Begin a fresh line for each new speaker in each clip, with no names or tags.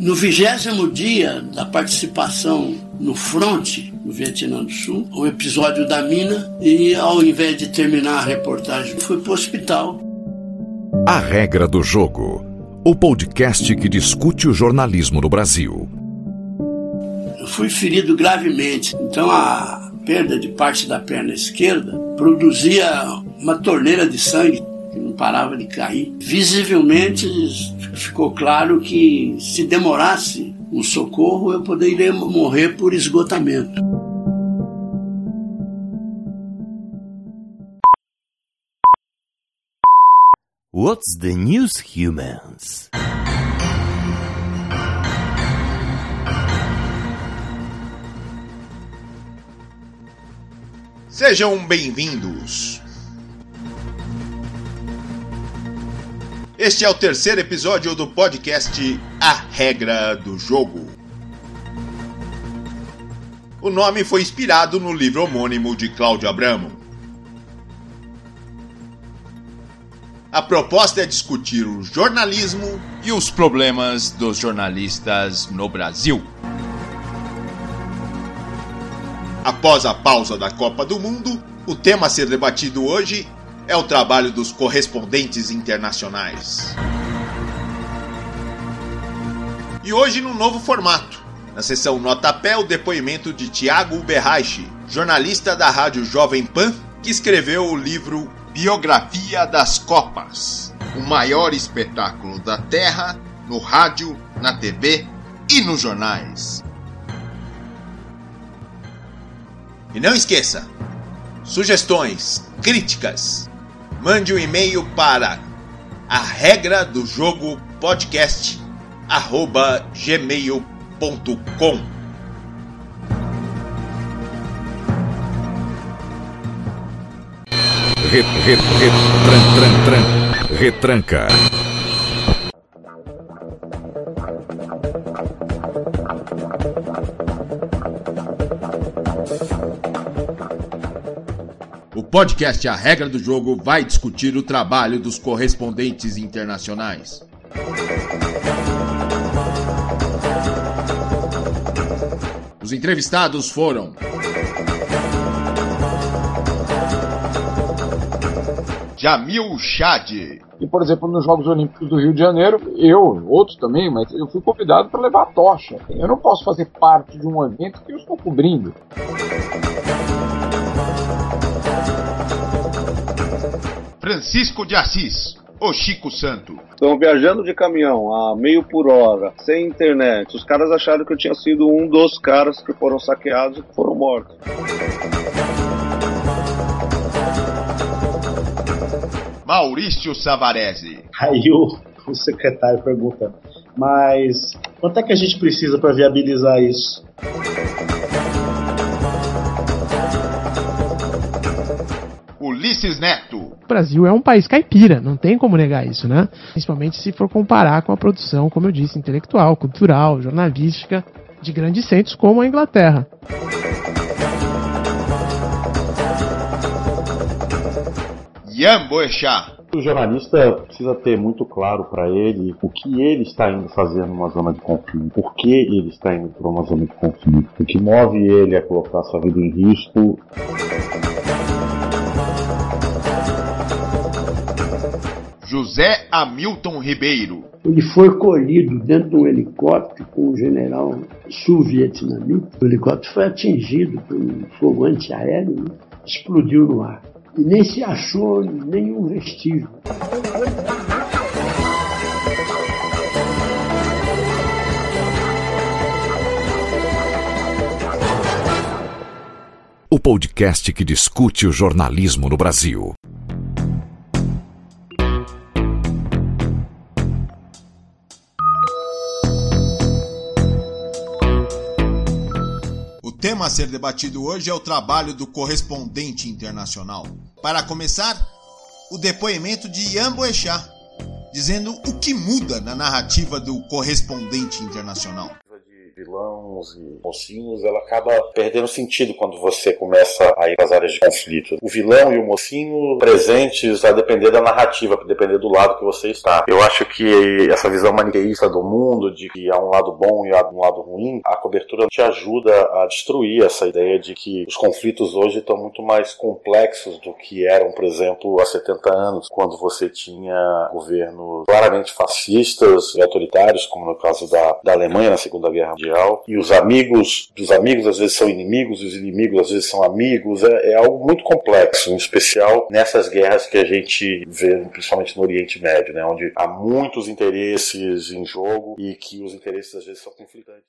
No vigésimo dia da participação no fronte, no Vietnã do Sul, o episódio da mina, e ao invés de terminar a reportagem, fui para o hospital.
A regra do jogo. O podcast que discute o jornalismo no Brasil.
Eu fui ferido gravemente, então a perda de parte da perna esquerda produzia uma torneira de sangue que não parava de cair. Visivelmente ficou claro que se demorasse um socorro, eu poderia morrer por esgotamento.
What's the news, humans?
Sejam bem-vindos. Este é o terceiro episódio do podcast A Regra do Jogo. O nome foi inspirado no livro homônimo de Cláudio Abramo. A proposta é discutir o jornalismo e os problemas dos jornalistas no Brasil. Após a pausa da Copa do Mundo, o tema a ser debatido hoje é o trabalho dos correspondentes internacionais. E hoje num novo formato. Na sessão Nota Pé, o depoimento de Tiago Uberreich, jornalista da Rádio Jovem Pan, que escreveu o livro Biografia das Copas, o maior espetáculo da Terra no rádio, na TV e nos jornais. E não esqueça, sugestões, críticas, mande um e-mail para a regra do jogo podcast arroba gmail.com
Re, re, re, tran, tran, tran, retranca.
Podcast A Regra do Jogo vai discutir o trabalho dos correspondentes internacionais. Os entrevistados foram Jamil Chad.
E, por exemplo, nos Jogos Olímpicos do Rio de Janeiro, eu, outros também, mas eu fui convidado para levar a tocha. Eu não posso fazer parte de um evento que eu estou cobrindo.
Francisco de Assis, o Chico Santo.
Estão viajando de caminhão a meio por hora, sem internet. Os caras acharam que eu tinha sido um dos caras que foram saqueados e que foram mortos.
Maurício Savarese.
Aí o, o secretário pergunta, mas quanto é que a gente precisa para viabilizar isso?
Ulisses Neto.
O Brasil é um país caipira, não tem como negar isso, né? Principalmente se for comparar com a produção, como eu disse, intelectual, cultural, jornalística de grandes centros como a Inglaterra.
Ian Boechat.
O jornalista precisa ter muito claro para ele o que ele está indo fazer numa zona de conflito, por que ele está indo para uma zona de conflito, o que move ele a colocar sua vida em risco.
José Hamilton Ribeiro.
Ele foi colhido dentro de um helicóptero com um general sul-vietnamita. O helicóptero foi atingido por um fogo antiaéreo, né? explodiu no ar. E nem se achou nenhum vestígio.
O podcast que discute o jornalismo no Brasil.
Ser debatido hoje é o trabalho do correspondente internacional. Para começar, o depoimento de Ian Boechat, dizendo o que muda na narrativa do correspondente internacional.
De vilão vilões e mocinhos, ela acaba perdendo sentido quando você começa a ir para as áreas de conflito. O vilão e o mocinho presentes a depender da narrativa, a depender do lado que você está. Eu acho que essa visão maniqueísta do mundo, de que há um lado bom e há um lado ruim, a cobertura te ajuda a destruir essa ideia de que os conflitos hoje estão muito mais complexos do que eram, por exemplo, há 70 anos, quando você tinha governos claramente fascistas e autoritários, como no caso da, da Alemanha na Segunda Guerra Mundial, e os amigos dos amigos às vezes são inimigos, e os inimigos às vezes são amigos, é, é algo muito complexo, em especial nessas guerras que a gente vê, principalmente no Oriente Médio, né, onde há muitos interesses em jogo e que os interesses às vezes são conflitantes.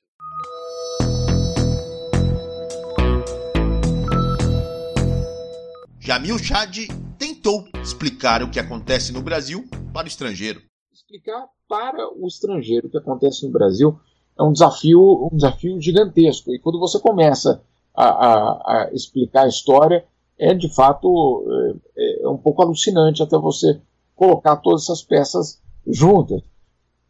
Jamil Chad tentou explicar o que acontece no Brasil para o estrangeiro.
Explicar para o estrangeiro o que acontece no Brasil é um desafio, um desafio gigantesco. E quando você começa a, a, a explicar a história, é de fato é, é, um pouco alucinante até você colocar todas essas peças juntas.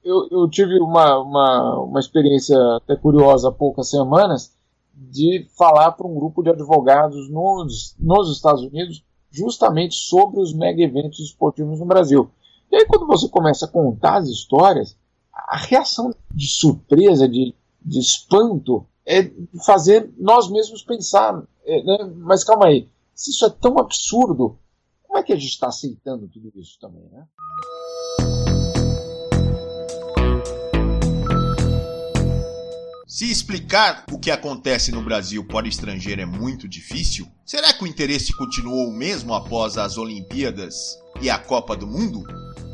Eu, eu tive uma, uma, uma experiência até curiosa há poucas semanas de falar para um grupo de advogados nos, nos Estados Unidos justamente sobre os mega eventos esportivos no Brasil. E aí, quando você começa a contar as histórias, a reação de surpresa, de, de espanto, é fazer nós mesmos pensar: é, né? mas calma aí, se isso é tão absurdo, como é que a gente está aceitando tudo isso também, né?
Se explicar o que acontece no Brasil para o estrangeiro é muito difícil, será que o interesse continuou o mesmo após as Olimpíadas e a Copa do Mundo?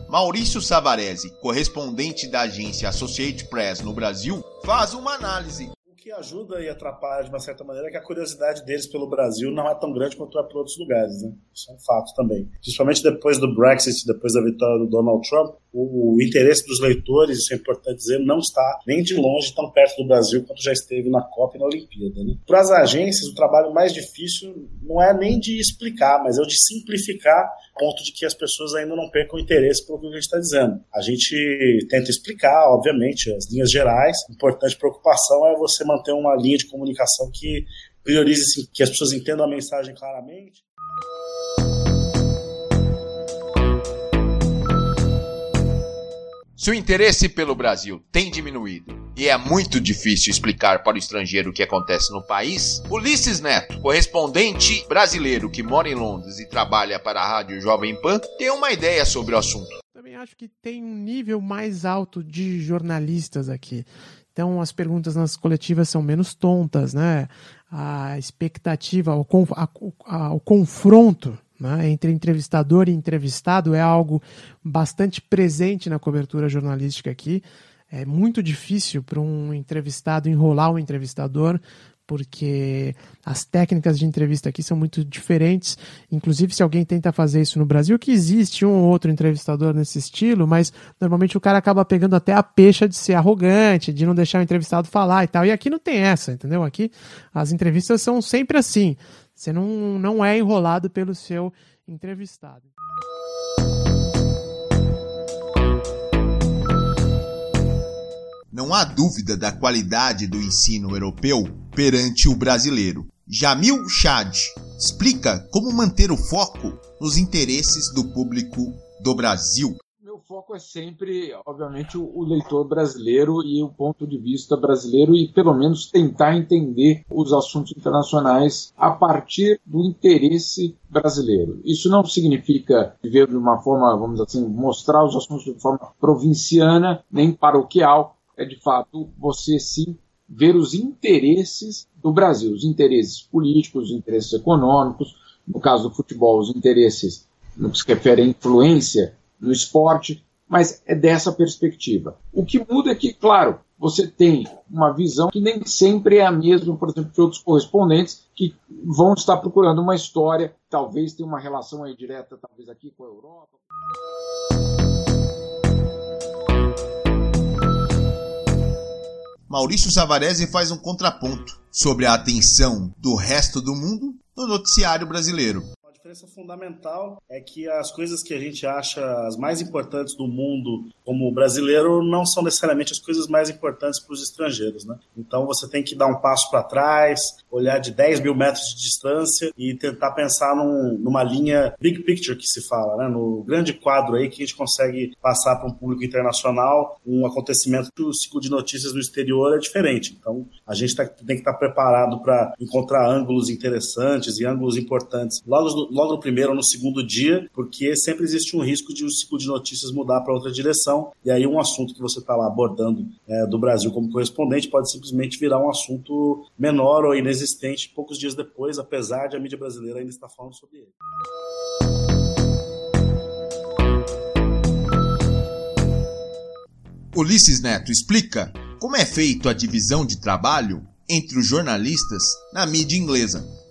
Maurício Savarese, correspondente da agência Associated Press no Brasil, faz uma análise
que ajuda e atrapalha de uma certa maneira é que a curiosidade deles pelo Brasil não é tão grande quanto é para outros lugares, né? Isso é um fato também. Principalmente depois do Brexit, depois da vitória do Donald Trump, o, o interesse dos leitores, isso é importante dizer, não está nem de longe tão perto do Brasil quanto já esteve na Copa e na Olimpíada. Né? Para as agências, o trabalho mais difícil não é nem de explicar, mas é o de simplificar, ponto de que as pessoas ainda não percam interesse pelo que a gente está dizendo. A gente tenta explicar, obviamente, as linhas gerais. Importante preocupação é você manter uma linha de comunicação que priorize que as pessoas entendam a mensagem claramente.
Se o interesse pelo Brasil tem diminuído e é muito difícil explicar para o estrangeiro o que acontece no país, Ulisses Neto, correspondente brasileiro que mora em Londres e trabalha para a Rádio Jovem Pan, tem uma ideia sobre o assunto.
Também acho que tem um nível mais alto de jornalistas aqui. Então as perguntas nas coletivas são menos tontas, né? A expectativa, o, a, a, o confronto né, entre entrevistador e entrevistado é algo bastante presente na cobertura jornalística aqui. É muito difícil para um entrevistado enrolar o entrevistador, porque as técnicas de entrevista aqui são muito diferentes. Inclusive, se alguém tenta fazer isso no Brasil, que existe um ou outro entrevistador nesse estilo, mas normalmente o cara acaba pegando até a pecha de ser arrogante, de não deixar o entrevistado falar e tal. E aqui não tem essa, entendeu? Aqui as entrevistas são sempre assim. Você não, não é enrolado pelo seu entrevistado.
Não há dúvida da qualidade do ensino europeu perante o brasileiro. Jamil Chad explica como manter o foco nos interesses do público do Brasil
foco é sempre, obviamente, o, leitor brasileiro e o ponto de vista brasileiro e, pelo menos, tentar entender os assuntos internacionais a partir do interesse brasileiro. Isso não significa viver de uma forma, vamos assim, mostrar os assuntos de forma provinciana nem paroquial. É, de fato, você sim ver os interesses do Brasil, os interesses políticos, os interesses econômicos, no caso do futebol, os interesses no que se refere à influência no esporte, mas é dessa perspectiva. O que muda é que, claro, você tem uma visão que nem sempre é a mesma, por exemplo, de outros correspondentes que vão estar procurando uma história, talvez tenha uma relação aí direta, talvez aqui com a Europa.
Maurício Savarese faz um contraponto sobre a atenção do resto do mundo no noticiário brasileiro
diferença fundamental é que as coisas que a gente acha as mais importantes do mundo como brasileiro não são necessariamente as coisas mais importantes para os estrangeiros, né? Então você tem que dar um passo para trás, olhar de 10 mil metros de distância e tentar pensar num, numa linha big picture que se fala, né? No grande quadro aí que a gente consegue passar para um público internacional um acontecimento que o ciclo de notícias no exterior é diferente. Então a gente tá, tem que estar tá preparado para encontrar ângulos interessantes e ângulos importantes logo, logo no primeiro ou no segundo dia, porque sempre existe um risco de o ciclo de notícias mudar para outra direção, e aí um assunto que você está lá abordando é, do Brasil como correspondente pode simplesmente virar um assunto menor ou inexistente poucos dias depois, apesar de a mídia brasileira ainda estar falando sobre ele.
Ulisses Neto explica como é feito a divisão de trabalho entre os jornalistas na mídia inglesa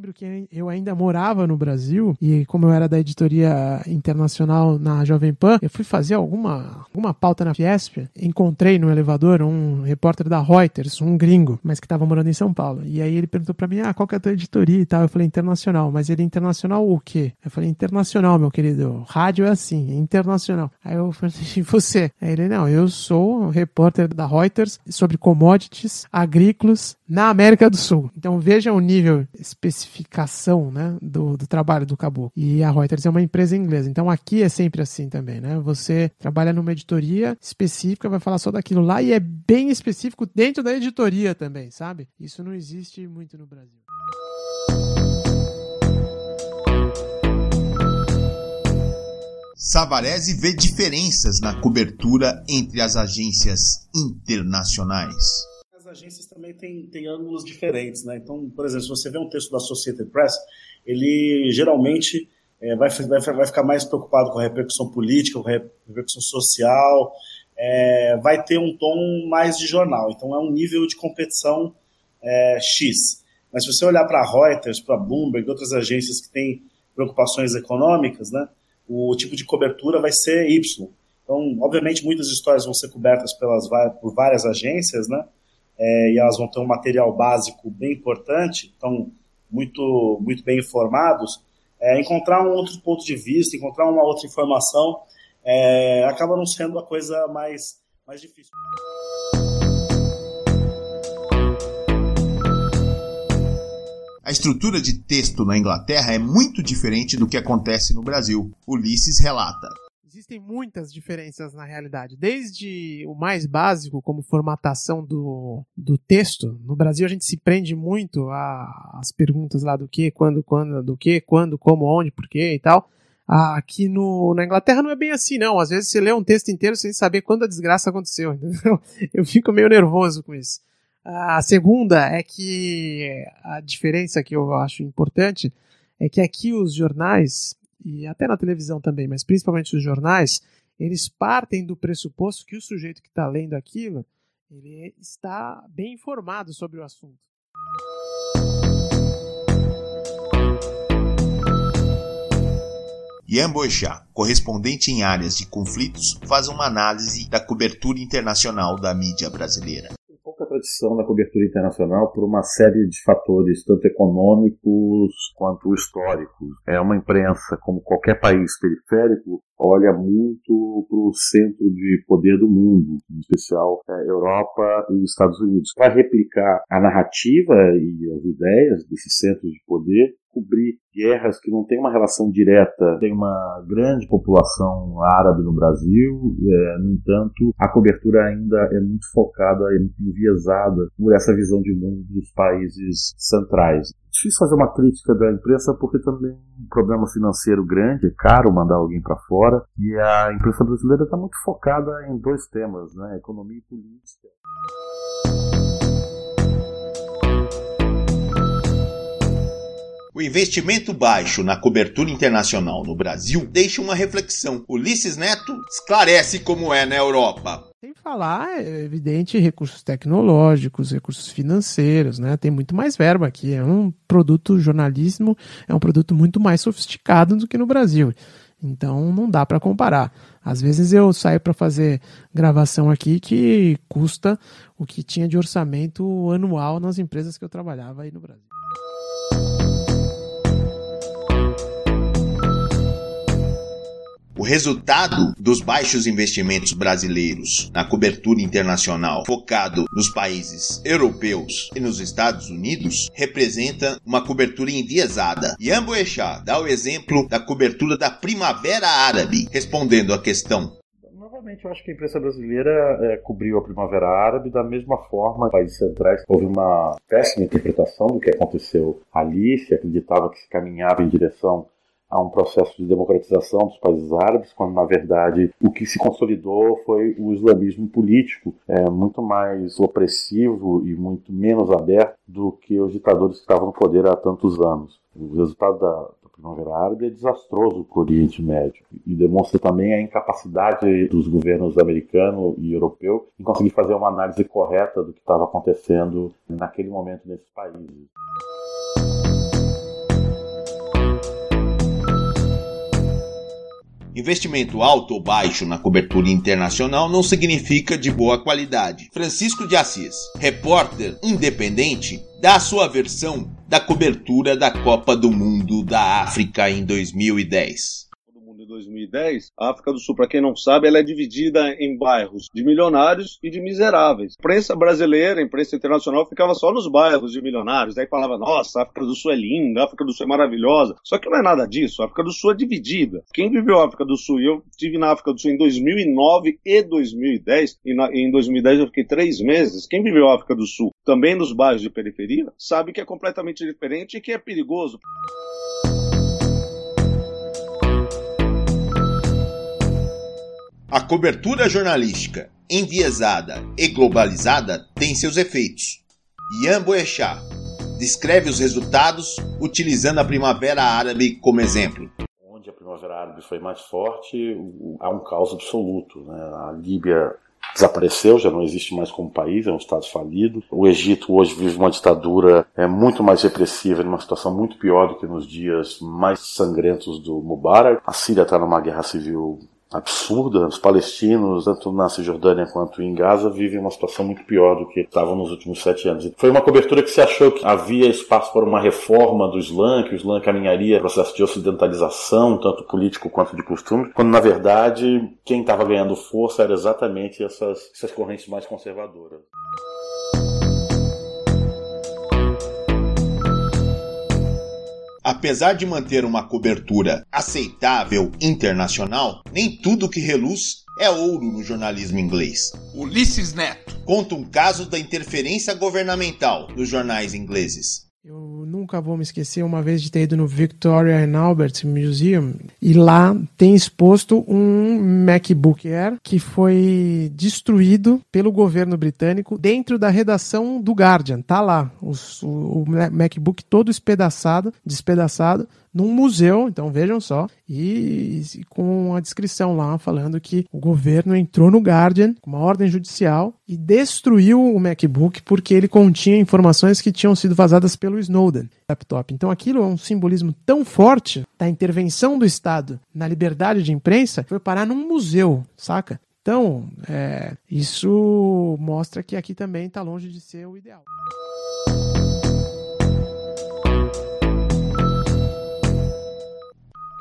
lembro que eu ainda morava no Brasil e como eu era da editoria internacional na Jovem Pan, eu fui fazer alguma, alguma pauta na Fiesp, encontrei no elevador um repórter da Reuters, um gringo, mas que estava morando em São Paulo. E aí ele perguntou para mim, ah, qual que é a tua editoria e tal? Eu falei, internacional. Mas ele, internacional o quê? Eu falei, internacional, meu querido. Rádio é assim, é internacional. Aí eu falei, e você? Aí ele, não, eu sou repórter da Reuters sobre commodities agrícolas na América do Sul. Então veja o nível especificação né, do, do trabalho do Cabo. E a Reuters é uma empresa inglesa. Então aqui é sempre assim também, né? Você trabalha numa editoria específica, vai falar só daquilo lá e é bem específico dentro da editoria também, sabe? Isso não existe muito no Brasil.
Savarese vê diferenças na cobertura entre as agências internacionais
agências também têm, têm ângulos diferentes, né? Então, por exemplo, se você vê um texto da Associated Press, ele geralmente é, vai, vai, vai ficar mais preocupado com a repercussão política, com a repercussão social, é, vai ter um tom mais de jornal. Então, é um nível de competição é, X. Mas se você olhar para a Reuters, para a Bloomberg, outras agências que têm preocupações econômicas, né, o tipo de cobertura vai ser Y. Então, obviamente, muitas histórias vão ser cobertas pelas, por várias agências, né? É, e elas vão ter um material básico bem importante, então muito, muito bem informados, é, encontrar um outro ponto de vista, encontrar uma outra informação, é, acaba não sendo a coisa mais, mais difícil.
A estrutura de texto na Inglaterra é muito diferente do que acontece no Brasil. Ulisses relata.
Existem muitas diferenças na realidade, desde o mais básico, como formatação do, do texto. No Brasil a gente se prende muito às perguntas lá do que, quando, quando, do que, quando, como, onde, por quê e tal. Aqui no, na Inglaterra não é bem assim, não. Às vezes você lê um texto inteiro sem saber quando a desgraça aconteceu. Entendeu? Eu fico meio nervoso com isso. A segunda é que a diferença que eu acho importante é que aqui os jornais e até na televisão também, mas principalmente os jornais, eles partem do pressuposto que o sujeito que está lendo aquilo ele está bem informado sobre o assunto.
Ian Boechat, correspondente em áreas de conflitos, faz uma análise da cobertura internacional da mídia brasileira
tradição da cobertura internacional por uma série de fatores, tanto econômicos quanto históricos. É uma imprensa, como qualquer país periférico, olha muito para o centro de poder do mundo, em especial é, Europa e Estados Unidos. Para replicar a narrativa e as ideias desses centros de poder, cobrir guerras que não têm uma relação direta. Tem uma grande população árabe no Brasil, é, no entanto, a cobertura ainda é muito focada, é muito enviesada por essa visão de mundo dos países centrais. Difícil fazer uma crítica da imprensa porque também um problema financeiro grande, é caro mandar alguém para fora, e a imprensa brasileira está muito focada em dois temas, né, economia e política.
O investimento baixo na cobertura internacional no Brasil deixa uma reflexão. Ulisses Neto esclarece como é na Europa.
Falar, é evidente, recursos tecnológicos, recursos financeiros, né? Tem muito mais verba aqui. É um produto jornalismo, é um produto muito mais sofisticado do que no Brasil. Então não dá para comparar. Às vezes eu saio para fazer gravação aqui que custa o que tinha de orçamento anual nas empresas que eu trabalhava aí no Brasil.
O resultado dos baixos investimentos brasileiros na cobertura internacional, focado nos países europeus e nos Estados Unidos, representa uma cobertura enviesada. Ian Boechat dá o exemplo da cobertura da Primavera Árabe, respondendo à questão
Novamente, eu acho que a imprensa brasileira é, cobriu a Primavera Árabe da mesma forma. Nos países centrais houve uma péssima interpretação do que aconteceu ali, se acreditava que se caminhava em direção a um processo de democratização dos países árabes, quando na verdade o que se consolidou foi o islamismo político, é, muito mais opressivo e muito menos aberto do que os ditadores que estavam no poder há tantos anos. O resultado da, Primavera Árabe é desastroso para o Oriente Médio e demonstra também a incapacidade dos governos americano e europeu em conseguir fazer uma análise correta do que estava acontecendo naquele momento nesses países.
Investimento alto ou baixo na cobertura internacional não significa de boa qualidade. Francisco de Assis, repórter independente, dá sua versão da cobertura da Copa do Mundo da África em 2010
de 2010, a África do Sul, para quem não sabe, ela é dividida em bairros de milionários e de miseráveis. A imprensa brasileira, a imprensa internacional ficava só nos bairros de milionários, aí falava, nossa, a África do Sul é linda, a África do Sul é maravilhosa. Só que não é nada disso, a África do Sul é dividida. Quem viveu a África do Sul, e eu estive na África do Sul em 2009 e 2010, e na, em 2010 eu fiquei três meses, quem viveu a África do Sul também nos bairros de periferia, sabe que é completamente diferente e que é perigoso.
A cobertura jornalística enviesada e globalizada tem seus efeitos. Ian Boechat descreve os resultados utilizando a Primavera Árabe como exemplo.
Onde a Primavera Árabe foi mais forte, há um caos absoluto. Né? A Líbia desapareceu, já não existe mais como país, é um estado falido. O Egito hoje vive uma ditadura é muito mais repressiva, numa situação muito pior do que nos dias mais sangrentos do Mubarak. A Síria está numa guerra civil absurda. Os palestinos, tanto na Cisjordânia quanto em Gaza, vivem uma situação muito pior do que estavam nos últimos sete anos. Foi uma cobertura que se achou que havia espaço para uma reforma do Islã, que o Islã caminharia processo de ocidentalização, tanto político quanto de costume, quando na verdade quem estava ganhando força era exatamente essas, essas correntes mais conservadoras.
Apesar de manter uma cobertura aceitável internacional, nem tudo que reluz é ouro no jornalismo inglês. Ulisses Neto conta um caso da interferência governamental nos jornais ingleses.
Eu nunca vou me esquecer uma vez de ter ido no Victoria and Albert Museum e lá tem exposto um MacBook Air que foi destruído pelo governo britânico dentro da redação do Guardian. Tá lá o, o MacBook todo espedaçado, despedaçado num museu, então vejam só, e, e com a descrição lá falando que o governo entrou no Guardian com uma ordem judicial e destruiu o MacBook porque ele continha informações que tinham sido vazadas pelo Snowden laptop. Então aquilo é um simbolismo tão forte da intervenção do Estado na liberdade de imprensa, foi parar num museu, saca? Então, é, isso mostra que aqui também está longe de ser o ideal.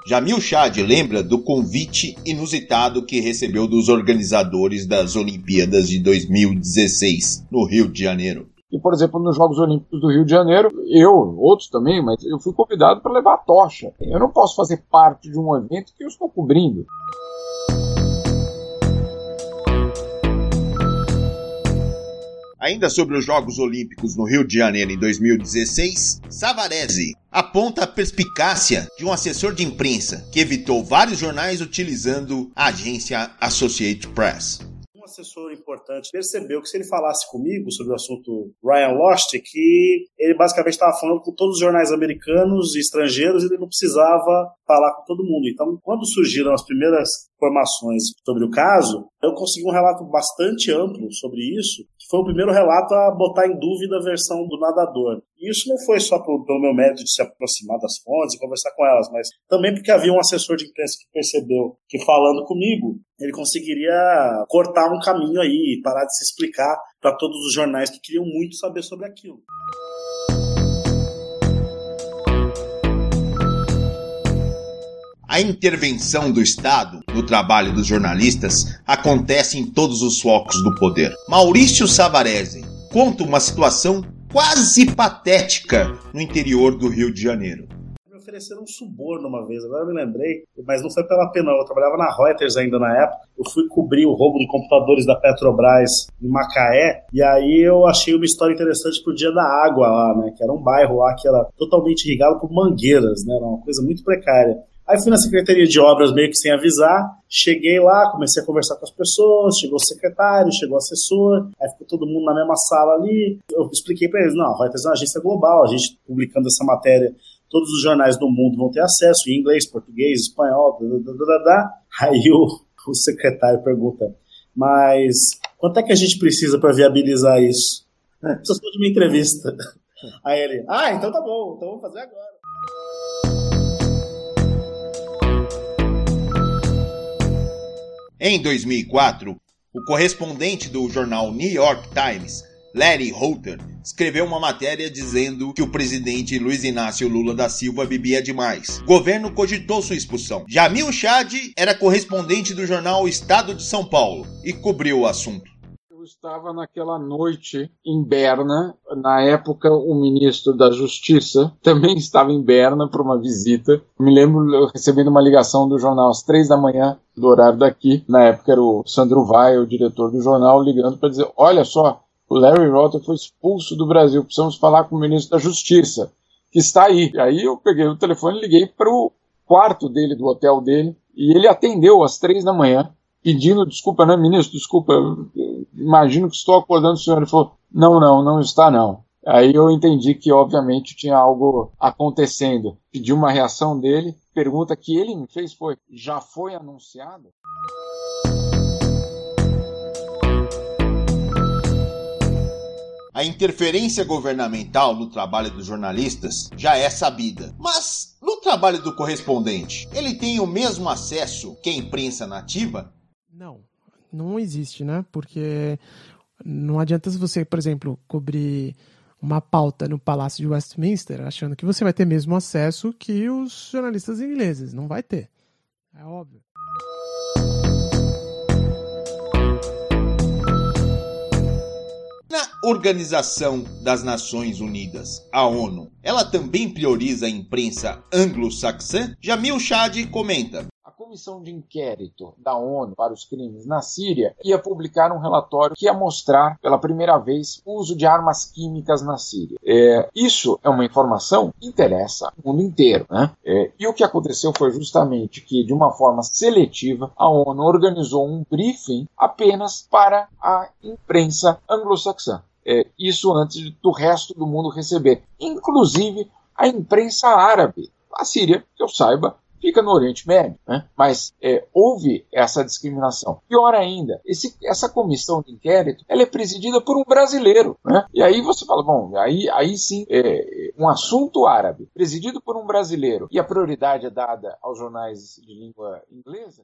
Jamil Chad lembra do convite inusitado que recebeu dos organizadores das Olimpíadas de 2016 no Rio de Janeiro.
E, por exemplo, nos Jogos Olímpicos do Rio de Janeiro, eu, outros também, mas eu fui convidado para levar a tocha. Eu não posso fazer parte de um evento que eu estou cobrindo.
Ainda sobre os Jogos Olímpicos no Rio de Janeiro em 2016, Savarese aponta a perspicácia de um assessor de imprensa que evitou vários jornais utilizando a agência Associated Press
assessor importante percebeu que se ele falasse comigo sobre o assunto Ryan Lost, que ele basicamente estava falando com todos os jornais americanos e estrangeiros e ele não precisava falar com todo mundo. Então, quando surgiram as primeiras informações sobre o caso, eu consegui um relato bastante amplo sobre isso, foi o primeiro relato a botar em dúvida a versão do nadador. E isso não foi só pelo, pelo meu mérito de se aproximar das fontes e conversar com elas, mas também porque havia um assessor de imprensa que percebeu que falando comigo, ele conseguiria cortar um caminho aí, parar de se explicar para todos os jornais que queriam muito saber sobre aquilo.
A intervenção do Estado no trabalho dos jornalistas acontece em todos os focos do poder. Maurício Savarese conta uma situação quase patética no interior do Rio de Janeiro
ofereceram um suborno uma vez, agora me lembrei, mas não foi pela pena, eu trabalhava na Reuters ainda na época, eu fui cobrir o roubo de computadores da Petrobras em Macaé, e aí eu achei uma história interessante pro Dia da Água lá, né, que era um bairro lá que era totalmente irrigado por mangueiras, né, era uma coisa muito precária. Aí fui na Secretaria de Obras meio que sem avisar, cheguei lá, comecei a conversar com as pessoas, chegou o secretário, chegou o assessor, aí ficou todo mundo na mesma sala ali. Eu expliquei para eles, não, a Reuters é uma agência global, a gente publicando essa matéria todos os jornais do mundo vão ter acesso em inglês, português, espanhol, da, da, da, da. aí o, o secretário pergunta, mas quanto é que a gente precisa para viabilizar isso? Precisa de uma entrevista. Aí ele, ah, então tá bom, então vamos fazer agora.
Em 2004, o correspondente do jornal New York Times Larry Holter escreveu uma matéria dizendo que o presidente Luiz Inácio Lula da Silva bebia demais. O governo cogitou sua expulsão. Jamil Chad era correspondente do jornal Estado de São Paulo e cobriu o assunto.
Estava naquela noite em Berna. Na época, o ministro da Justiça também estava em Berna para uma visita. Me lembro recebendo uma ligação do jornal às três da manhã, do horário daqui. Na época era o Sandro Vai, o diretor do jornal, ligando para dizer: Olha só, o Larry Rotter foi expulso do Brasil, precisamos falar com o ministro da Justiça, que está aí. E aí eu peguei o telefone e liguei para o quarto dele, do hotel dele, e ele atendeu às três da manhã, pedindo desculpa, né, ministro, desculpa, imagino que estou acordando o senhor. Ele falou, não, não, não está não. Aí eu entendi que, obviamente, tinha algo acontecendo. Pedi uma reação dele. Pergunta que ele me fez foi: já foi anunciado?
A interferência governamental no trabalho dos jornalistas já é sabida. Mas no trabalho do correspondente, ele tem o mesmo acesso que a imprensa nativa?
Não, não existe, né? Porque não adianta você, por exemplo, cobrir uma pauta no Palácio de Westminster achando que você vai ter mesmo acesso que os jornalistas ingleses. Não vai ter. É óbvio.
Na Organização das Nações Unidas, a ONU, ela também prioriza a imprensa anglo-saxã? Jamil Chad comenta
comissão de inquérito da ONU para os crimes na Síria ia publicar um relatório que ia mostrar pela primeira vez o uso de armas químicas na Síria. É, isso é uma informação que interessa o mundo inteiro. Né? É, e o que aconteceu foi justamente que, de uma forma seletiva, a ONU organizou um briefing apenas para a imprensa anglo-saxã. É, isso antes do resto do mundo receber, inclusive a imprensa árabe. A Síria, que eu saiba, fica no Oriente Médio, né? mas é, houve essa discriminação. Pior ainda, esse, essa comissão de inquérito ela é presidida por um brasileiro. Né? E aí você fala, bom, aí, aí sim, é, um assunto árabe, presidido por um brasileiro, e a prioridade é dada aos jornais de língua inglesa.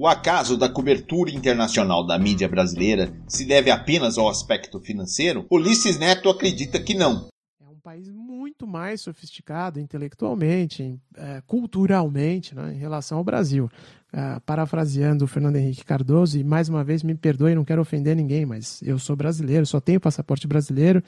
O acaso da cobertura internacional da mídia brasileira se deve apenas ao aspecto financeiro? Ulisses Neto acredita que não.
É um país muito mais sofisticado intelectualmente, é, culturalmente, né, em relação ao Brasil. Uh, parafraseando o Fernando Henrique Cardoso, e mais uma vez me perdoe, não quero ofender ninguém, mas eu sou brasileiro, só tenho passaporte brasileiro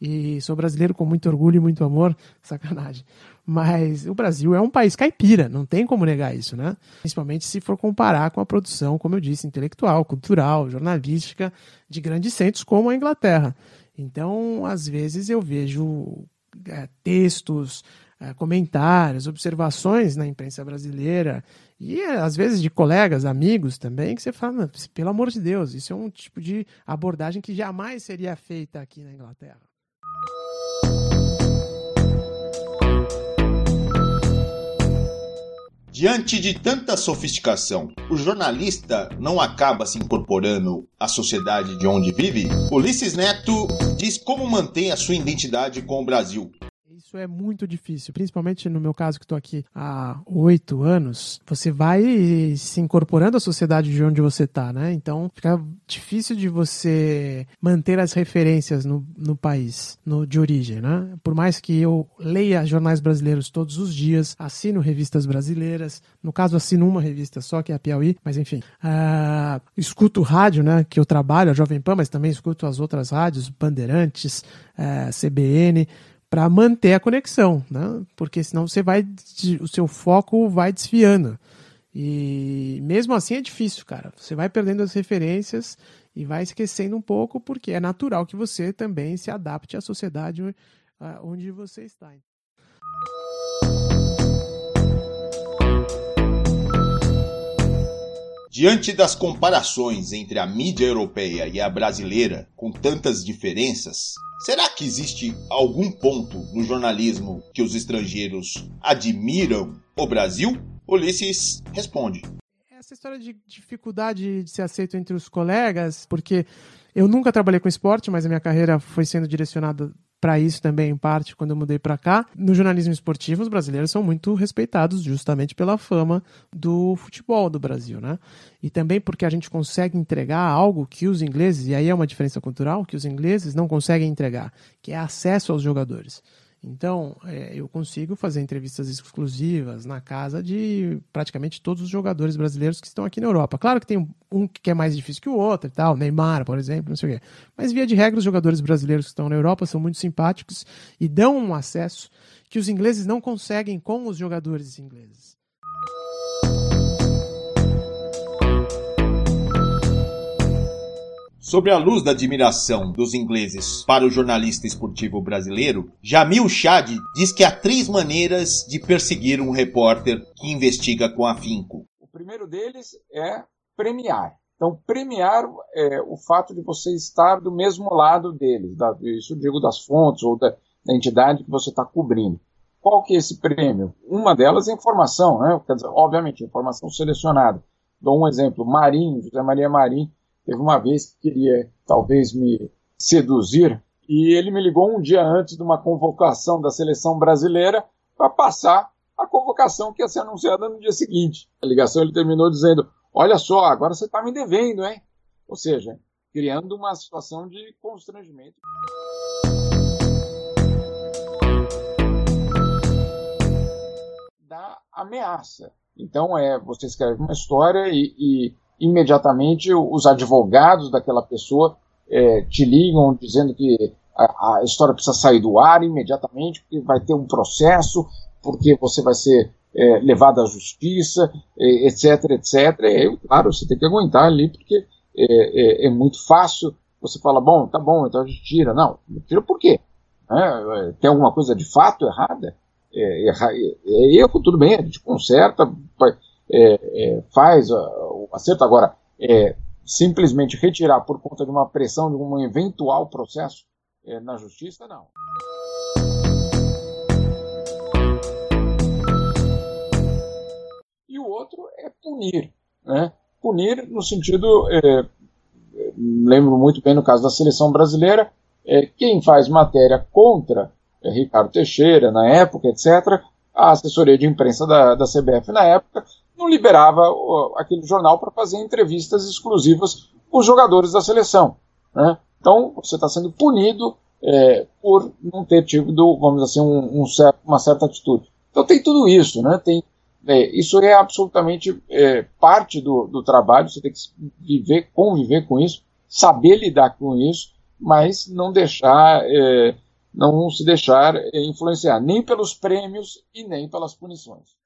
e sou brasileiro com muito orgulho e muito amor, sacanagem. Mas o Brasil é um país caipira, não tem como negar isso, né? Principalmente se for comparar com a produção, como eu disse, intelectual, cultural, jornalística de grandes centros como a Inglaterra. Então, às vezes eu vejo é, textos, é, comentários, observações na imprensa brasileira e às vezes de colegas, amigos também, que você fala, pelo amor de Deus, isso é um tipo de abordagem que jamais seria feita aqui na Inglaterra.
Diante de tanta sofisticação, o jornalista não acaba se incorporando à sociedade de onde vive? Ulisses Neto diz como mantém a sua identidade com o Brasil.
Isso é muito difícil, principalmente no meu caso que estou aqui há oito anos. Você vai se incorporando à sociedade de onde você está, né? Então fica difícil de você manter as referências no, no país, no, de origem, né? Por mais que eu leia jornais brasileiros todos os dias, assino revistas brasileiras, no caso assino uma revista só, que é a Piauí, mas enfim, uh, escuto rádio, né? Que eu trabalho, a Jovem Pan, mas também escuto as outras rádios, Bandeirantes, uh, CBN, para manter a conexão, né? Porque senão você vai, o seu foco vai desviando. E mesmo assim é difícil, cara. Você vai perdendo as referências e vai esquecendo um pouco, porque é natural que você também se adapte à sociedade onde você está.
Diante das comparações entre a mídia europeia e a brasileira, com tantas diferenças, será que existe algum ponto no jornalismo que os estrangeiros admiram o Brasil? Ulisses responde.
Essa história de dificuldade de ser aceito entre os colegas, porque eu nunca trabalhei com esporte, mas a minha carreira foi sendo direcionada para isso também, em parte, quando eu mudei para cá. No jornalismo esportivo, os brasileiros são muito respeitados justamente pela fama do futebol do Brasil, né? E também porque a gente consegue entregar algo que os ingleses, e aí é uma diferença cultural, que os ingleses não conseguem entregar, que é acesso aos jogadores. Então, é, eu consigo fazer entrevistas exclusivas na casa de praticamente todos os jogadores brasileiros que estão aqui na Europa. Claro que tem um que é mais difícil que o outro e tal, Neymar, por exemplo, não sei o quê. Mas, via de regra, os jogadores brasileiros que estão na Europa são muito simpáticos e dão um acesso que os ingleses não conseguem com os jogadores ingleses.
Sobre a luz da admiração dos ingleses para o jornalista esportivo brasileiro, Jamil Chad diz que há três maneiras de perseguir um repórter que investiga com afinco.
O primeiro deles é premiar. Então, premiar é, o fato de você estar do mesmo lado deles, da, isso digo das fontes ou da, da entidade que você está cobrindo. Qual que é esse prêmio? Uma delas é informação, né? Quer dizer, obviamente, informação selecionada. Dou um exemplo, Marinho, José Maria Marinho, Teve uma vez que queria talvez me seduzir e ele me ligou um dia antes de uma convocação da seleção brasileira para passar a convocação que ia ser anunciada no dia seguinte. A ligação ele terminou dizendo: Olha só, agora você está me devendo, hein? Ou seja, criando uma situação de constrangimento. Da ameaça. Então, é, você escreve uma história e, e imediatamente os advogados daquela pessoa é, te ligam dizendo que a, a, história precisa sair do ar imediatamente, porque vai ter um processo, porque você vai ser é, levado à justiça, é, etc, etc. E, claro, você tem que aguentar ali, porque é, é, é, muito fácil. Você fala, bom, tá bom, então a gente tira. Não, tira por quê? É, tem alguma coisa de fato errada? É, erro, tudo bem, a gente conserta, é, é, faz o acerto. Agora, é, simplesmente retirar por conta de uma pressão, de um eventual processo é, na justiça, não. E o outro é punir. Né? Punir no sentido, é, lembro muito bem no caso da seleção brasileira, é, quem faz matéria contra é, Ricardo Teixeira, na época, etc., a assessoria de imprensa da, da CBF na época não liberava aquele jornal para fazer entrevistas exclusivas com os jogadores da seleção. Né? Então, você está sendo punido é, por não ter tido, vamos dizer assim, um, um certo, uma certa atitude. Então, tem tudo isso. Né? Tem, é, isso é absolutamente é, parte do, do trabalho, você tem que viver, conviver com isso, saber lidar com isso, mas não deixar, é, não se deixar influenciar nem pelos prêmios e nem pelas punições.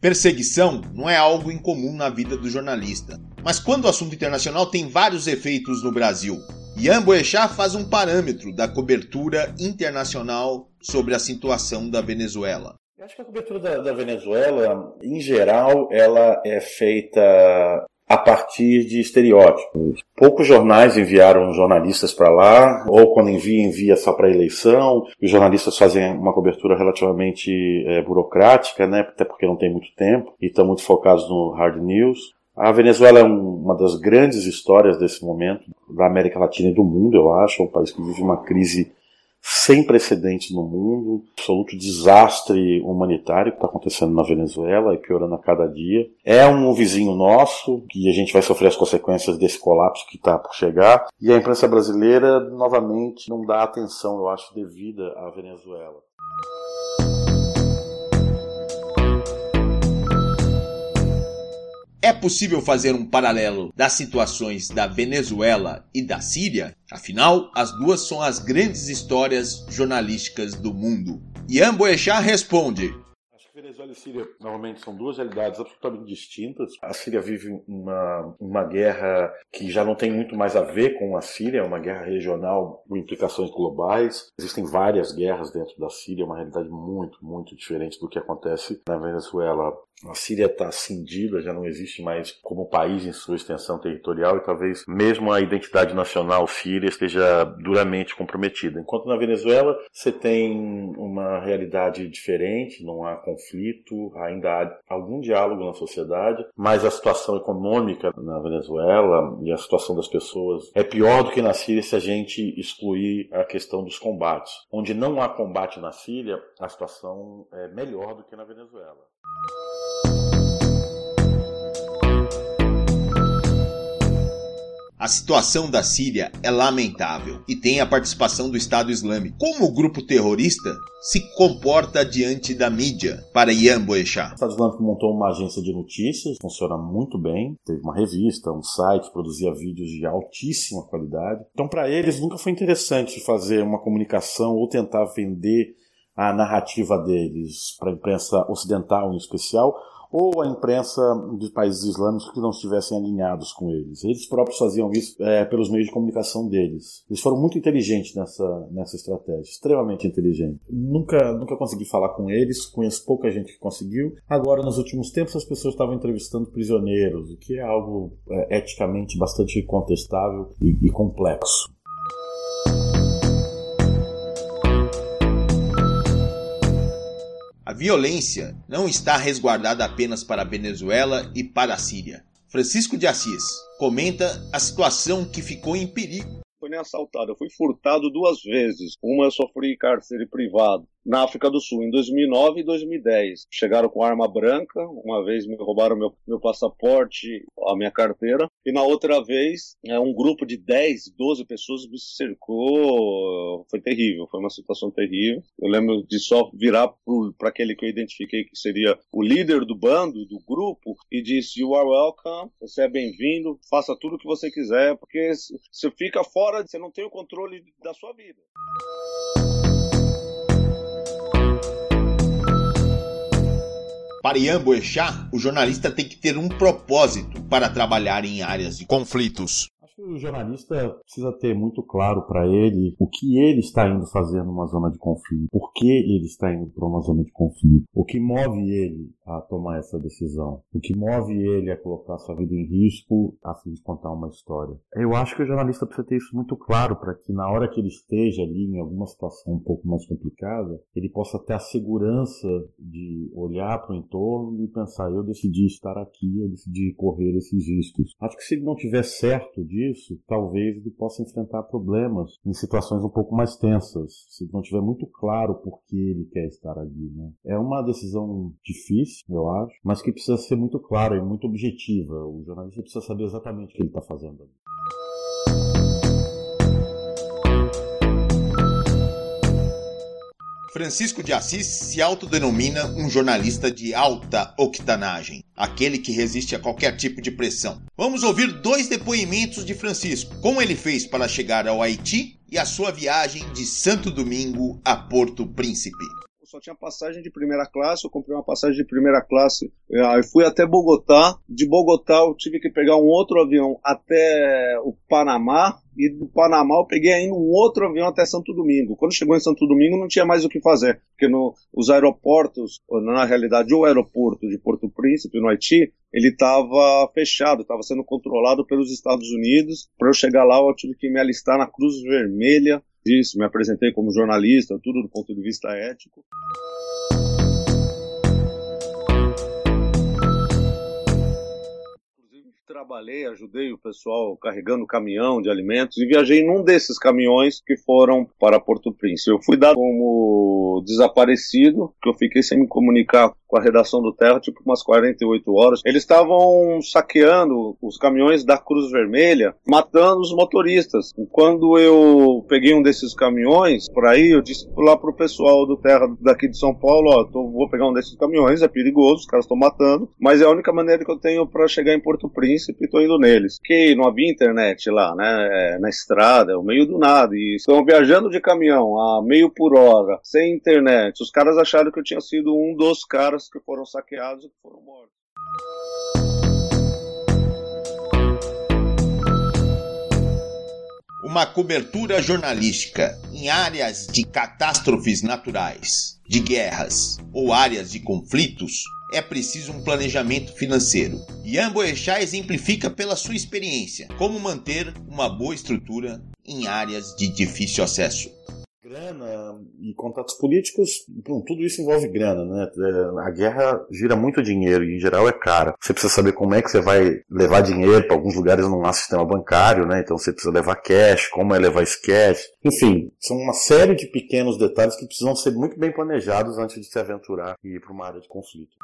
Perseguição não é algo incomum na vida do jornalista, mas quando o assunto internacional tem vários efeitos no Brasil. Ian Boechat faz um parâmetro da cobertura internacional sobre a situação da Venezuela.
Eu acho que a cobertura da, da Venezuela, em geral, ela é feita a partir de estereótipos. Poucos jornais enviaram jornalistas para lá, ou quando envia, envia só para eleição. Os jornalistas fazem uma cobertura relativamente é, burocrática, né? até porque não tem muito tempo, e estão muito focados no hard news. A Venezuela é um, uma das grandes histórias desse momento da América Latina e do mundo, eu acho. É um país que vive uma crise sem precedentes no mundo, absoluto desastre humanitário que está acontecendo na Venezuela e piorando a cada dia. É um vizinho nosso que a gente vai sofrer as consequências desse colapso que está por chegar. E a imprensa brasileira, novamente, não dá atenção, eu acho, devida à Venezuela.
É possível fazer um paralelo das situações da Venezuela e da Síria? Afinal, as duas são as grandes histórias jornalísticas do mundo. Ian Boechat responde:
Venezuela e Síria normalmente são duas realidades absolutamente distintas. A Síria vive uma, uma guerra que já não tem muito mais a ver com a Síria, é uma guerra regional com implicações globais. Existem várias guerras dentro da Síria, uma realidade muito, muito diferente do que acontece na Venezuela. A Síria está cindida, já não existe mais como país em sua extensão territorial e talvez mesmo a identidade nacional síria esteja duramente comprometida. Enquanto na Venezuela você tem uma realidade diferente, não há conflito, ainda há algum diálogo na sociedade, mas a situação econômica na Venezuela e a situação das pessoas é pior do que na Síria se a gente excluir a questão dos combates. Onde não há combate na Síria, a situação é melhor do que na Venezuela.
A situação da Síria é lamentável e tem a participação do Estado Islâmico. Como o grupo terrorista se comporta diante da mídia? Para Ian Boechat.
O Estado Islâmico montou uma agência de notícias, funciona muito bem. Teve uma revista, um site, produzia vídeos de altíssima qualidade. Então, para eles, nunca foi interessante fazer uma comunicação ou tentar vender a narrativa deles para a imprensa ocidental em especial ou a imprensa de países islâmicos que não estivessem alinhados com eles. Eles próprios faziam isso é, pelos meios de comunicação deles. Eles foram muito inteligentes nessa, nessa estratégia, extremamente inteligentes. Nunca, nunca consegui falar com eles, conheço pouca gente que conseguiu. Agora, nos últimos tempos, as pessoas estavam entrevistando prisioneiros, o que é algo é, eticamente bastante contestável e, e complexo.
A violência não está resguardada apenas para a Venezuela e para a Síria. Francisco de Assis comenta a situação que ficou em perigo.
Nem assaltado, eu fui furtado duas vezes. Uma eu sofri cárcere privado na África do Sul, em 2009 e 2010. Chegaram com arma branca, uma vez me roubaram meu, meu passaporte, a minha carteira, e na outra vez, é, um grupo de 10, 12 pessoas me cercou. Foi terrível, foi uma situação terrível. Eu lembro de só virar para aquele que eu identifiquei que seria o líder do bando, do grupo, e disse: You are welcome, você é bem-vindo, faça tudo o que você quiser, porque você fica fora, você não tem o controle da sua vida.
Para Ian Boechat, o jornalista tem que ter um propósito para trabalhar em áreas de conflitos
o jornalista precisa ter muito claro para ele o que ele está indo fazer numa zona de conflito, por que ele está indo para uma zona de conflito, o que move ele a tomar essa decisão, o que move ele a colocar sua vida em risco a fim de contar uma história. Eu acho que o jornalista precisa ter isso muito claro para que na hora que ele esteja ali em alguma situação um pouco mais complicada, ele possa ter a segurança de olhar para o entorno e pensar: eu decidi estar aqui, eu decidi correr esses riscos. Acho que se ele não tiver certo disso disso, talvez ele possa enfrentar problemas em situações um pouco mais tensas, se não tiver muito claro por que ele quer estar ali. Né? É uma decisão difícil, eu acho, mas que precisa ser muito clara e muito objetiva. O jornalista precisa saber exatamente o que ele está fazendo ali.
Francisco de Assis se autodenomina um jornalista de alta octanagem, aquele que resiste a qualquer tipo de pressão. Vamos ouvir dois depoimentos de Francisco, como ele fez para chegar ao Haiti e a sua viagem de Santo Domingo a Porto Príncipe
só tinha passagem de primeira classe, eu comprei uma passagem de primeira classe, aí fui até Bogotá, de Bogotá eu tive que pegar um outro avião até o Panamá, e do Panamá eu peguei ainda um outro avião até Santo Domingo. Quando chegou em Santo Domingo não tinha mais o que fazer, porque no, os aeroportos, na realidade o aeroporto de Porto Príncipe, no Haiti, ele estava fechado, estava sendo controlado pelos Estados Unidos. Para eu chegar lá eu tive que me alistar na Cruz Vermelha, disse, me apresentei como jornalista, tudo do ponto de vista ético. Trabalhei, ajudei o pessoal carregando caminhão de alimentos e viajei num desses caminhões que foram para Porto Príncipe. Eu fui dado como desaparecido, que eu fiquei sem me comunicar com a redação do Terra, tipo umas 48 horas. Eles estavam saqueando os caminhões da Cruz Vermelha, matando os motoristas. E quando eu peguei um desses caminhões por aí, eu disse lá pro pessoal do Terra daqui de São Paulo, ó, tô, vou pegar um desses caminhões, é perigoso, os caras estão matando, mas é a única maneira que eu tenho para chegar em Porto Príncipe e tô indo neles. Que não havia internet lá, né, é, na estrada, o meio do nada, e estão viajando de caminhão a meio por hora, sem internet. Os caras acharam que eu tinha sido um dos caras que foram saqueados e que foram mortos.
Uma cobertura jornalística em áreas de catástrofes naturais, de guerras ou áreas de conflitos é preciso um planejamento financeiro. Ian Boechat exemplifica pela sua experiência como manter uma boa estrutura em áreas de difícil acesso.
Grana e contatos políticos, bom, tudo isso envolve grana, né? É, a guerra gira muito dinheiro e em geral é cara. Você precisa saber como é que você vai levar dinheiro, para alguns lugares não há sistema bancário, né? Então você precisa levar cash, como é levar esse cash. Enfim, são uma série de pequenos detalhes que precisam ser muito bem planejados antes de se aventurar e ir para uma área de conflito.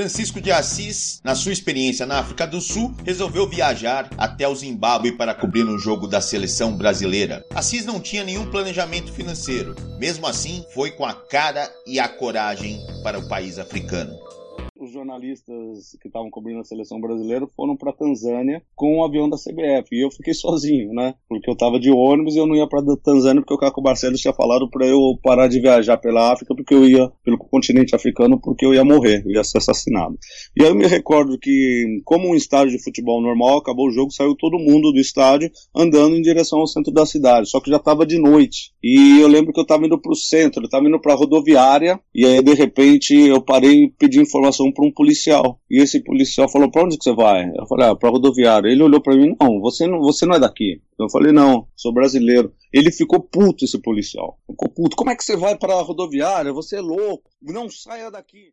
Francisco de Assis, na sua experiência na África do Sul, resolveu viajar até o Zimbábue para cobrir um jogo da seleção brasileira. Assis não tinha nenhum planejamento financeiro, mesmo assim, foi com a cara e a coragem para o país africano
os jornalistas que estavam cobrindo a seleção brasileira foram para Tanzânia com um avião da CBF. E eu fiquei sozinho, né? Porque eu tava de ônibus e eu não ia para Tanzânia porque o Caco Barcelos tinha falado para eu parar de viajar pela África porque eu ia pelo continente africano porque eu ia morrer, eu ia ser assassinado. E eu me recordo que, como um estádio de futebol normal, acabou o jogo, saiu todo mundo do estádio andando em direção ao centro da cidade. Só que já tava de noite. E eu lembro que eu tava indo pro centro, eu tava indo pra rodoviária e aí de repente eu parei e pedi informação para um policial. E esse policial falou: Pra onde que você vai? Eu falei: Ah, pra rodoviária. Ele olhou para mim: Não, você não, você não é daqui. Eu falei: Não, sou brasileiro. Ele ficou puto, esse policial. Ficou puto. Como é que você vai para a rodoviária? Você é louco. Não saia daqui.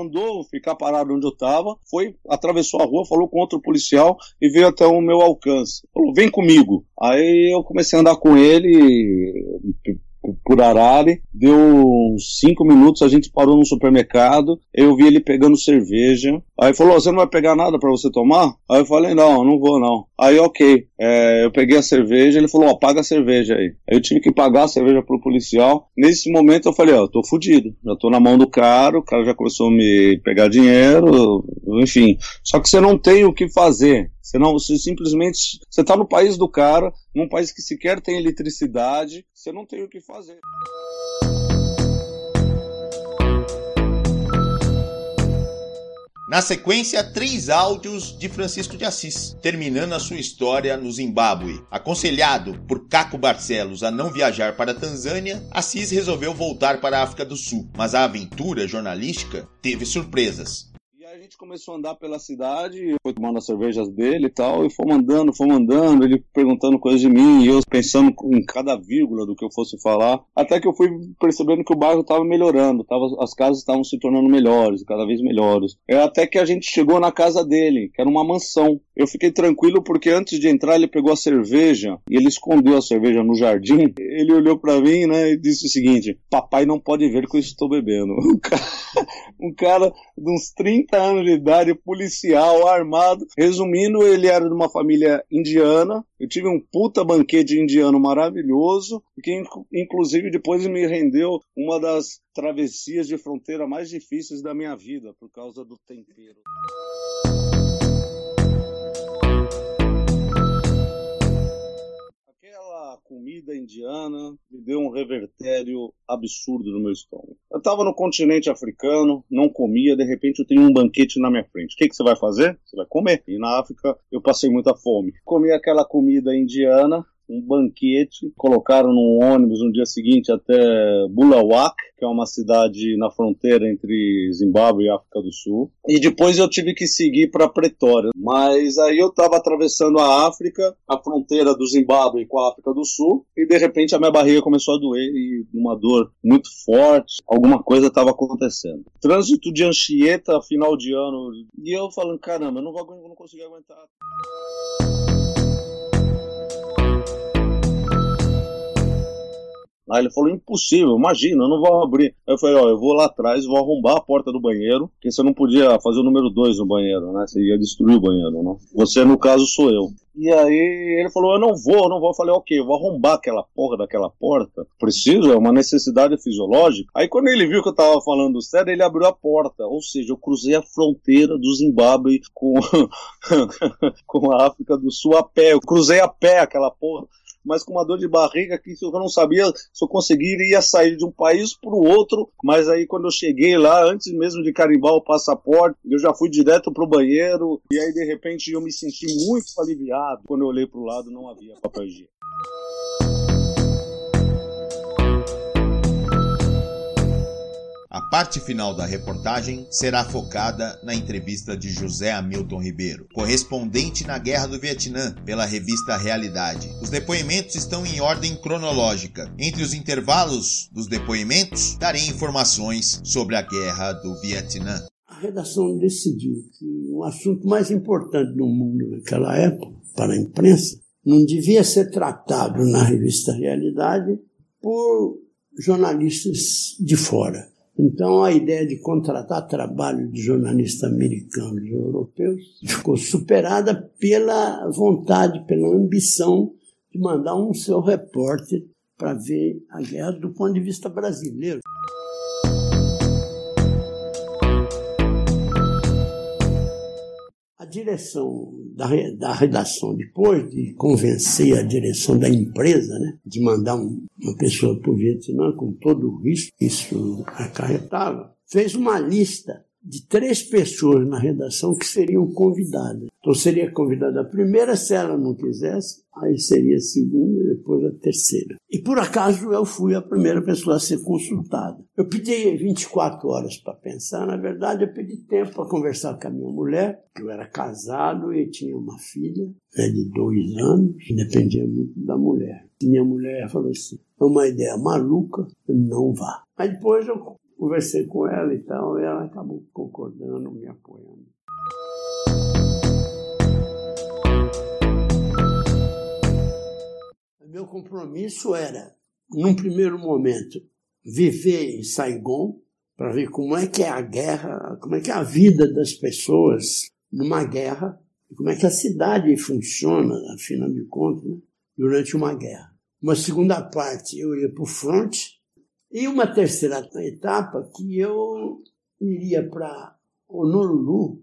Mandou ficar parado onde eu estava, foi, atravessou a rua, falou com outro policial e veio até o meu alcance. Falou, vem comigo. Aí eu comecei a andar com ele por Arari, deu uns cinco minutos, a gente parou no supermercado, eu vi ele pegando cerveja, aí falou, você não vai pegar nada para você tomar? Aí eu falei, não, não vou não. Aí ok, é, eu peguei a cerveja, ele falou, ó, paga a cerveja aí. Aí eu tive que pagar a cerveja pro policial, nesse momento eu falei, ó, tô fudido, já tô na mão do cara, o cara já começou a me pegar dinheiro, enfim. Só que você não tem o que fazer, você não, você simplesmente, você está no país do cara, num país que sequer tem eletricidade, você não tem o que fazer.
Na sequência, três áudios de Francisco de Assis, terminando a sua história no Zimbábue. Aconselhado por Caco Barcelos a não viajar para a Tanzânia, Assis resolveu voltar para a África do Sul, mas a aventura jornalística teve surpresas
gente começou a andar pela cidade, foi tomando as cervejas dele e tal, e fomos andando, fomos andando, ele perguntando coisas de mim, e eu pensando em cada vírgula do que eu fosse falar, até que eu fui percebendo que o bairro estava melhorando, tava, as casas estavam se tornando melhores, cada vez melhores. É até que a gente chegou na casa dele, que era uma mansão. Eu fiquei tranquilo porque antes de entrar ele pegou a cerveja e ele escondeu a cerveja no jardim. Ele olhou para mim, né, e disse o seguinte: "Papai não pode ver que eu estou bebendo". Um cara, um cara de uns 30 anos de idade, policial, armado. Resumindo, ele era de uma família indiana. Eu tive um puta banquete indiano maravilhoso, que inclusive depois me rendeu uma das travessias de fronteira mais difíceis da minha vida, por causa do tempero. Comida indiana me deu um revertério absurdo no meu estômago. Eu estava no continente africano, não comia, de repente eu tenho um banquete na minha frente. O que, que você vai fazer? Você vai comer. E na África eu passei muita fome. Comi aquela comida indiana, um banquete, colocaram num ônibus no dia seguinte até Bulawak, que é uma cidade na fronteira entre Zimbábue e África do Sul. E depois eu tive que seguir para Pretória. Mas aí eu estava atravessando a África, a fronteira do Zimbábue com a África do Sul, e de repente a minha barriga começou a doer e uma dor muito forte, alguma coisa estava acontecendo. Trânsito de Anchieta, final de ano, e eu falando, caramba, eu não vou não consegui aguentar. Aí ele falou, impossível, imagina, eu não vou abrir. Aí eu falei, ó, eu vou lá atrás, vou arrombar a porta do banheiro, porque você não podia fazer o número 2 no banheiro, né? Você ia destruir o banheiro, né? Você, no caso, sou eu. E aí ele falou, eu não vou, eu não vou. Eu falei, ok, eu vou arrombar aquela porra daquela porta. Preciso, é uma necessidade fisiológica. Aí quando ele viu que eu tava falando sério, ele abriu a porta. Ou seja, eu cruzei a fronteira do Zimbábue com, com a África do Sul a pé. Eu cruzei a pé aquela porra mas com uma dor de barriga que eu não sabia se eu conseguiria sair de um país para o outro. Mas aí, quando eu cheguei lá, antes mesmo de carimbar o passaporte, eu já fui direto para o banheiro. E aí, de repente, eu me senti muito aliviado. Quando eu olhei para o lado, não havia papel higiênico.
A parte final da reportagem será focada na entrevista de José Hamilton Ribeiro, correspondente na Guerra do Vietnã pela revista Realidade. Os depoimentos estão em ordem cronológica. Entre os intervalos dos depoimentos, darei informações sobre a Guerra do Vietnã.
A redação decidiu que o assunto mais importante no mundo naquela época, para a imprensa, não devia ser tratado na revista Realidade por jornalistas de fora então, a ideia de contratar trabalho de jornalistas americanos e europeus ficou superada pela vontade, pela ambição de mandar um seu repórter para ver a guerra do ponto de vista brasileiro. Direção da, da redação, depois de convencer a direção da empresa, né, de mandar um, uma pessoa para o Vietnã com todo o risco que isso acarretava, fez uma lista de três pessoas na redação que seriam convidadas. Então seria convidada a primeira, se ela não quisesse, aí seria a segunda e depois a terceira. E por acaso eu fui a primeira pessoa a ser consultada. Eu pedi 24 horas para pensar, na verdade eu pedi tempo para conversar com a minha mulher, que eu era casado e tinha uma filha né, de dois anos, dependia muito da mulher. Minha mulher falou assim, é uma ideia maluca, não vá. Aí depois eu conversei com ela e tal, e ela acabou concordando, me apoiando. Meu compromisso era, num primeiro momento, viver em Saigon, para ver como é que é a guerra, como é que é a vida das pessoas numa guerra, como é que a cidade funciona, afinal de contas, né, durante uma guerra. Uma segunda parte, eu ia para o fronte, e uma terceira etapa que eu iria para Honolulu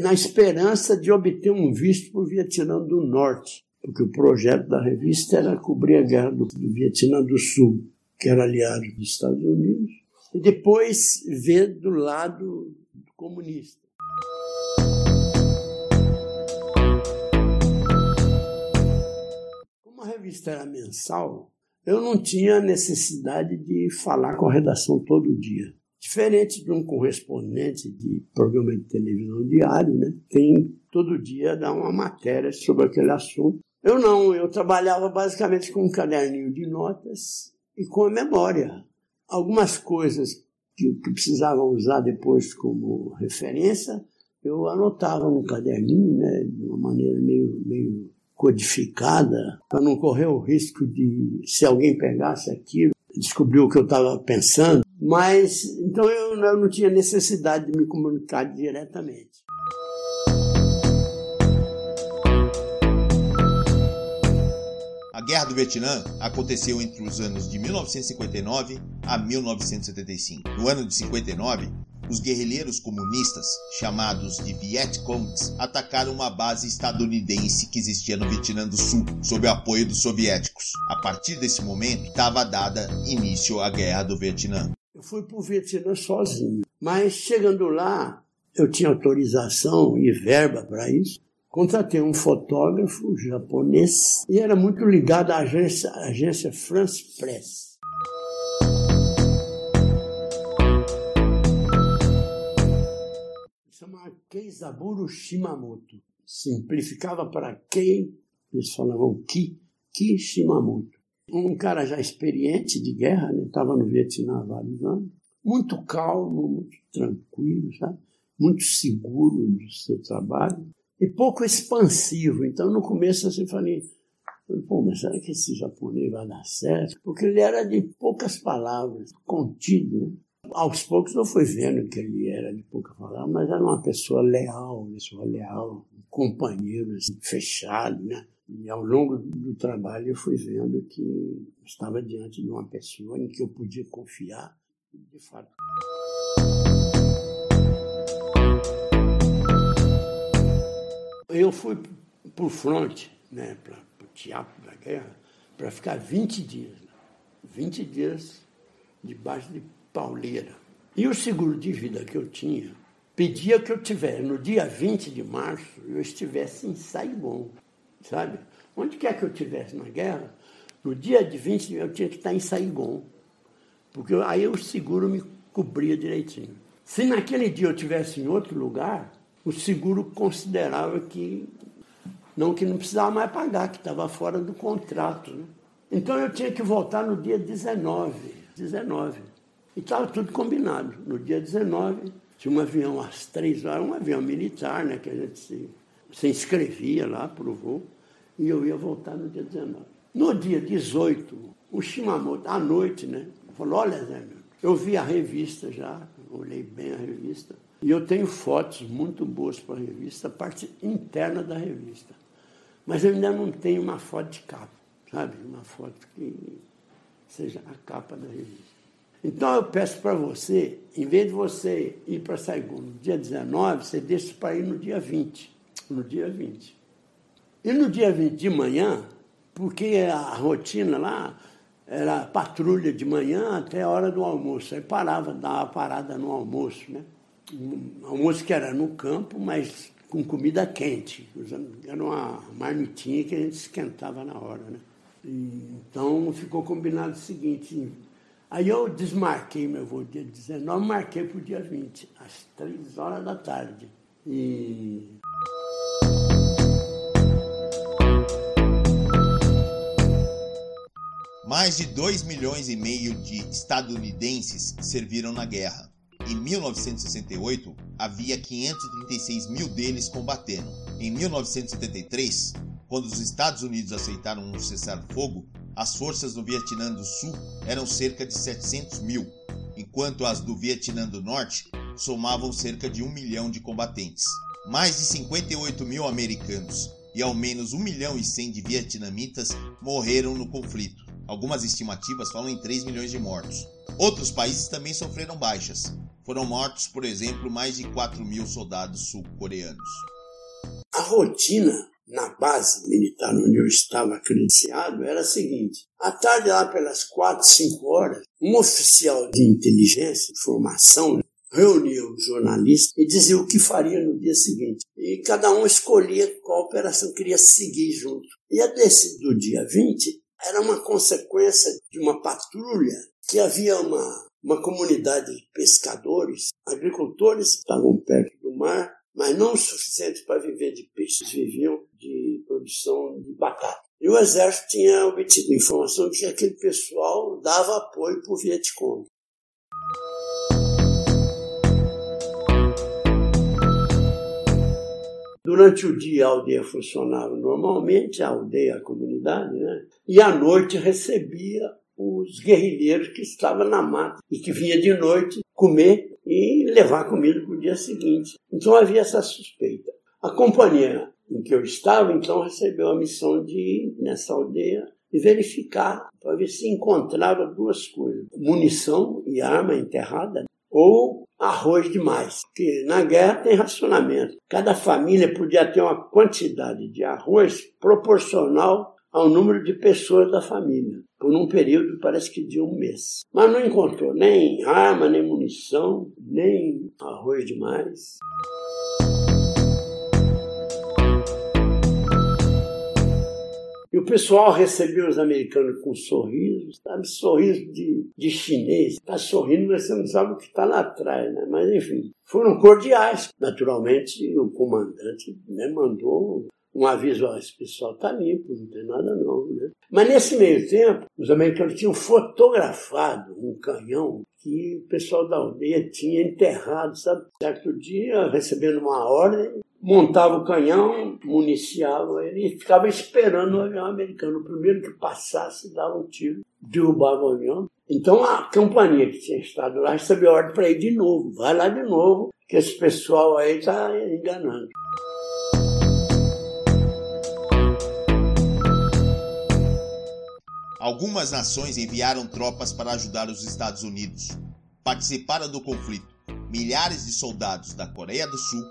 na esperança de obter um visto para o Vietnã do Norte, porque o projeto da revista era cobrir a guerra do, do Vietnã do Sul, que era aliado dos Estados Unidos, e depois ver do lado comunista. Como a revista era mensal, eu não tinha necessidade de falar com a redação todo dia. Diferente de um correspondente de programa de televisão diário, né? tem todo dia dar uma matéria sobre aquele assunto. Eu não, eu trabalhava basicamente com um caderninho de notas e com a memória. Algumas coisas que, que precisava usar depois como referência, eu anotava no caderninho, né, de uma maneira meio, meio codificada, para não correr o risco de, se alguém pegasse aquilo, descobrir o que eu estava pensando. Mas, então eu, eu não tinha necessidade de me comunicar diretamente.
A Guerra do Vietnã aconteceu entre os anos de 1959 a 1975. No ano de 59, os guerrilheiros comunistas, chamados de Vietcongs, atacaram uma base estadunidense que existia no Vietnã do Sul, sob o apoio dos soviéticos. A partir desse momento, estava dada início à Guerra do Vietnã.
Eu fui para o Vietnã sozinho, mas chegando lá, eu tinha autorização e verba para isso, Contratei um fotógrafo japonês e era muito ligado à agência, à agência France Press. Keizaburo Shimamoto. Simplificava para Kei, eles falavam Ki, Ki Shimamoto. Um cara já experiente de guerra, estava né? no Vietnã há vários anos, muito calmo, muito tranquilo, sabe? muito seguro do seu trabalho e pouco expansivo. Então, no começo, assim, falei, pô, mas será que esse japonês vai dar certo? Porque ele era de poucas palavras, contido. Né? Aos poucos eu fui vendo que ele era de poucas palavras, mas era uma pessoa leal, uma pessoa leal, um companheiro assim, fechado, né? E ao longo do trabalho eu fui vendo que estava diante de uma pessoa em que eu podia confiar, de fato. Eu fui por fronte, né, para o teatro da guerra, para ficar 20 dias. 20 dias debaixo de pauleira. E o seguro de vida que eu tinha pedia que eu tivesse, no dia 20 de março, eu estivesse em Saigon, sabe? Onde quer que eu estivesse na guerra, no dia de 20 eu tinha que estar em Saigon, porque aí o seguro me cobria direitinho. Se naquele dia eu estivesse em outro lugar, o seguro considerava que não que não precisava mais pagar, que estava fora do contrato. Né? Então eu tinha que voltar no dia 19. 19. E estava tudo combinado. No dia 19, tinha um avião às três horas, um avião militar, né, que a gente se, se inscrevia lá para o voo, e eu ia voltar no dia 19. No dia 18, o Shimamoto, à noite, né, falou, olha, Zé, eu vi a revista já, olhei bem a revista, e eu tenho fotos muito boas para a revista, a parte interna da revista. Mas eu ainda não tenho uma foto de capa, sabe? Uma foto que seja a capa da revista. Então eu peço para você, em vez de você ir para Saigon no dia 19, você deixa para ir no dia 20. No dia 20. E no dia 20 de manhã, porque a rotina lá era patrulha de manhã até a hora do almoço. Aí parava, dava parada no almoço, né? Almoço que era no campo, mas com comida quente. Era uma marmitinha que a gente esquentava na hora, né? E, então ficou combinado o seguinte. Aí eu desmarquei meu voo dia 19, marquei para o dia 20, às 3 horas da tarde. E
Mais de 2 milhões e meio de estadunidenses serviram na guerra. Em 1968, havia 536 mil deles combatendo. Em 1973, quando os Estados Unidos aceitaram um cessar-fogo, as forças do Vietnã do Sul eram cerca de 700 mil, enquanto as do Vietnã do Norte somavam cerca de 1 milhão de combatentes. Mais de 58 mil americanos e ao menos 1 milhão e 100 de vietnamitas morreram no conflito. Algumas estimativas falam em 3 milhões de mortos. Outros países também sofreram baixas. Foram mortos, por exemplo, mais de 4 mil soldados sul-coreanos.
A rotina na base militar onde eu estava credenciado era a seguinte: à tarde, lá pelas 4, 5 horas, um oficial de inteligência, informação, reunia os jornalistas e dizia o que faria no dia seguinte. E cada um escolhia qual operação queria seguir junto. E a desse do dia 20 era uma consequência de uma patrulha que havia uma, uma comunidade de pescadores, agricultores que estavam perto do mar, mas não o suficiente para viver de peixes, viviam de produção de batata. E o exército tinha obtido informação de que aquele pessoal dava apoio para o Vietcong. Durante o dia a aldeia funcionava normalmente, a aldeia, a comunidade, né? e à noite recebia os guerrilheiros que estavam na mata e que vinha de noite comer e levar comida para o dia seguinte. Então havia essa suspeita. A companhia em que eu estava, então, recebeu a missão de ir nessa aldeia e verificar para ver se encontrava duas coisas: munição e arma enterrada ou arroz demais. Porque na guerra tem racionamento. Cada família podia ter uma quantidade de arroz proporcional ao número de pessoas da família, por um período parece que de um mês. Mas não encontrou nem arma, nem munição, nem arroz demais. E o pessoal recebeu os americanos com sorrisos, sabe? Sorriso de, de chinês. Está sorrindo, mas você não sabe o que está lá atrás, né? Mas enfim, foram cordiais. Naturalmente, o comandante né, mandou um aviso, ó, esse pessoal está limpo, não tem nada não. Né? Mas nesse meio tempo, os americanos tinham fotografado um canhão que o pessoal da aldeia tinha enterrado, sabe? Certo dia, recebendo uma ordem, montava o canhão, municiava ele e ficava esperando o avião americano. O primeiro que passasse dava um tiro, derrubava o avião. Então a companhia que tinha estado lá recebeu ordem para ir de novo. Vai lá de novo, que esse pessoal aí está enganando.
Algumas nações enviaram tropas para ajudar os Estados Unidos. Participaram do conflito milhares de soldados da Coreia do Sul,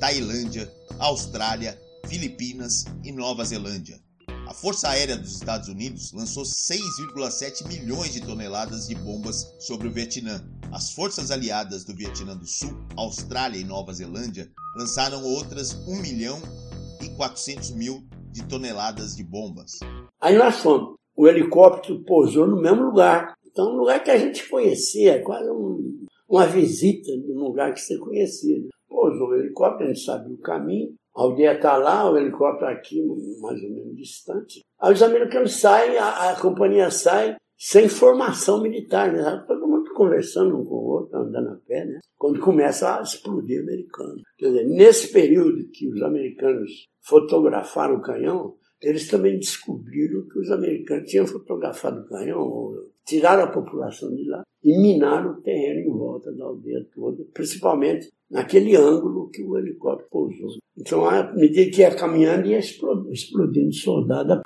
Tailândia, Austrália, Filipinas e Nova Zelândia. A Força Aérea dos Estados Unidos lançou 6,7 milhões de toneladas de bombas sobre o Vietnã. As forças aliadas do Vietnã do Sul, Austrália e Nova Zelândia lançaram outras 1 milhão e 400 mil de toneladas de bombas.
Aí nós fomos o helicóptero pousou no mesmo lugar. Então, um lugar que a gente conhecia, quase um, uma visita num lugar que você conhecia. Pousou o helicóptero, a gente sabia o caminho, a aldeia está lá, o helicóptero aqui, mais ou menos distante. Aí os americanos saem, a, a companhia sai sem formação militar, né? Todo mundo conversando um com o outro, andando a pé, né? Quando começa a explodir americano. Quer dizer, nesse período que os americanos fotografaram o canhão, eles também descobriram que os americanos tinham fotografado o canhão, tiraram a população de lá e minaram o terreno em volta da aldeia toda, principalmente naquele ângulo que o helicóptero pousou. Então, à medida que ia caminhando, ia explodindo soldado.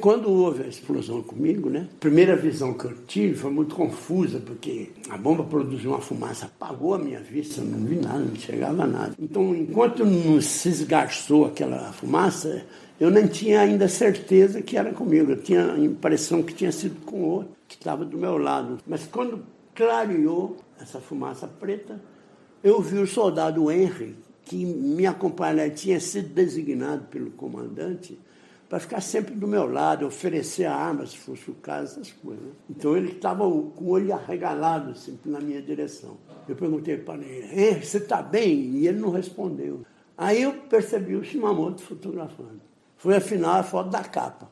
Quando houve a explosão comigo, né? A primeira visão que eu tive foi muito confusa, porque a bomba produziu uma fumaça, apagou a minha vista, não vi nada, não chegava nada. Então, enquanto não se esgarçou aquela fumaça, eu nem tinha ainda certeza que era comigo. Eu tinha a impressão que tinha sido com outro, que estava do meu lado. Mas quando clareou essa fumaça preta, eu vi o soldado Henry, que me acompanhava, tinha sido designado pelo comandante para ficar sempre do meu lado, oferecer a arma, se fosse o caso, essas coisas. Então ele estava com o olho arregalado sempre na minha direção. Eu perguntei para ele, você está bem? E ele não respondeu. Aí eu percebi o Shimamoto fotografando. Foi afinal a foto da capa.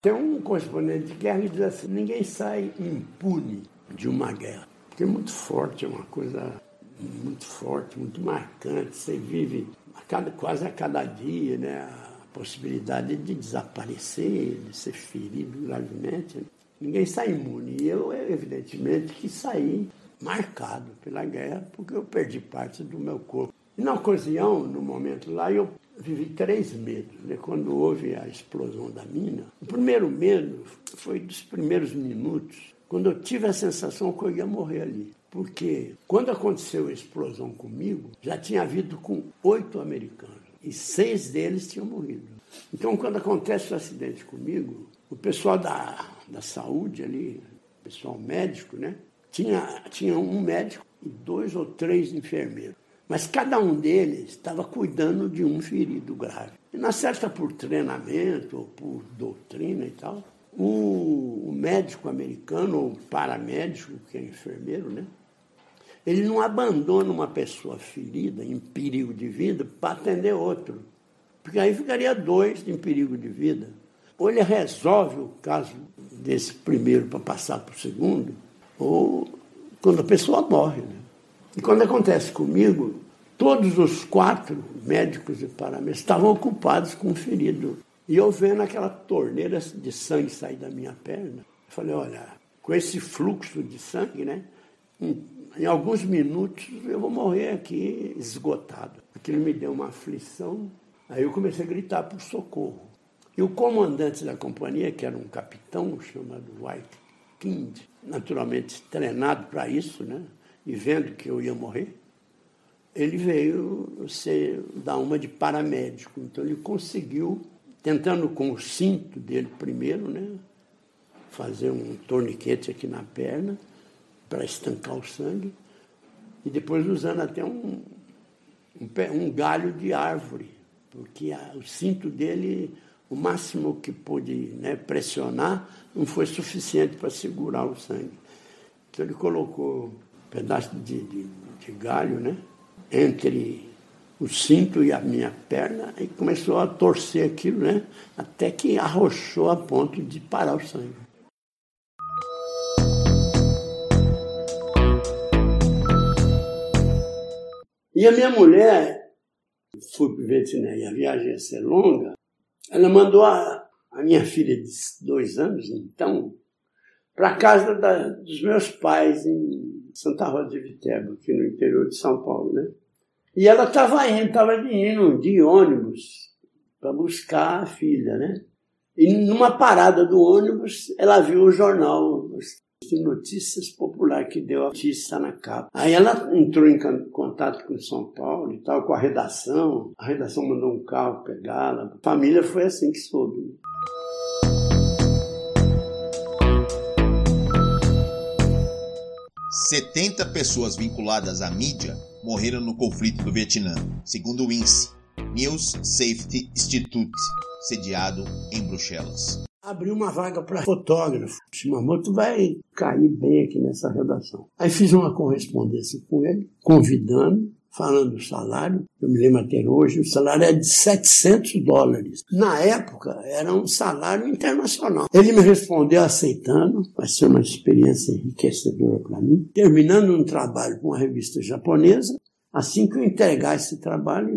Tem um correspondente de guerra que diz assim: ninguém sai impune de uma guerra. Porque é muito forte, é uma coisa muito forte, muito marcante. Você vive a cada, quase a cada dia né, a possibilidade de desaparecer, de ser ferido gravemente. Ninguém sai imune. E eu, evidentemente, que saí marcado pela guerra, porque eu perdi parte do meu corpo. E na ocasião, no momento lá, eu vivi três medos. Né? Quando houve a explosão da mina, o primeiro medo foi dos primeiros minutos, quando eu tive a sensação que eu ia morrer ali. Porque quando aconteceu a explosão comigo, já tinha havido com oito americanos e seis deles tinham morrido. Então, quando acontece o acidente comigo, o pessoal da, da saúde ali, pessoal médico, né? Tinha, tinha um médico e dois ou três enfermeiros. Mas cada um deles estava cuidando de um ferido grave. E na certa por treinamento ou por doutrina e tal, o, o médico americano, ou paramédico, que é enfermeiro, né? Ele não abandona uma pessoa ferida, em perigo de vida, para atender outro. Porque aí ficaria dois em perigo de vida. Ou ele resolve o caso desse primeiro para passar para o segundo, ou quando a pessoa morre. Né? E quando acontece comigo, todos os quatro médicos e paramédicos estavam ocupados com o ferido. E eu vendo aquela torneira de sangue sair da minha perna, falei, olha, com esse fluxo de sangue, né? Em alguns minutos eu vou morrer aqui esgotado. Aquilo me deu uma aflição. Aí eu comecei a gritar por socorro. E o comandante da companhia, que era um capitão chamado White King, naturalmente treinado para isso, né? e vendo que eu ia morrer, ele veio ser, dar uma de paramédico. Então ele conseguiu, tentando com o cinto dele primeiro, né? fazer um torniquete aqui na perna, para estancar o sangue e depois usando até um, um, um galho de árvore, porque a, o cinto dele, o máximo que pôde né, pressionar, não foi suficiente para segurar o sangue. Então ele colocou um pedaço de, de, de galho né, entre o cinto e a minha perna e começou a torcer aquilo, né, até que arrochou a ponto de parar o sangue. E a minha mulher, fui para o Vietnã e a viagem ia ser longa, ela mandou a, a minha filha de dois anos, então, para casa da, dos meus pais em Santa Rosa de Viterbo, aqui no interior de São Paulo, né? E ela estava indo, estava indo de ônibus para buscar a filha, né? E numa parada do ônibus, ela viu o jornal de notícias popular que deu a notícia na capa. Aí ela entrou em contato com São Paulo e tal, com a redação. A redação mandou um carro pegá-la. A família foi assim que soube.
70 pessoas vinculadas à mídia morreram no conflito do Vietnã, segundo o INSE, News Safety Institute, sediado em Bruxelas
abriu uma vaga para fotógrafo. Shimamoto vai cair bem aqui nessa redação. Aí fiz uma correspondência com ele, convidando, falando do salário. Eu me lembro até hoje, o salário é de 700 dólares. Na época, era um salário internacional. Ele me respondeu aceitando, vai ser uma experiência enriquecedora para mim. Terminando um trabalho com uma revista japonesa, assim que eu entregar esse trabalho,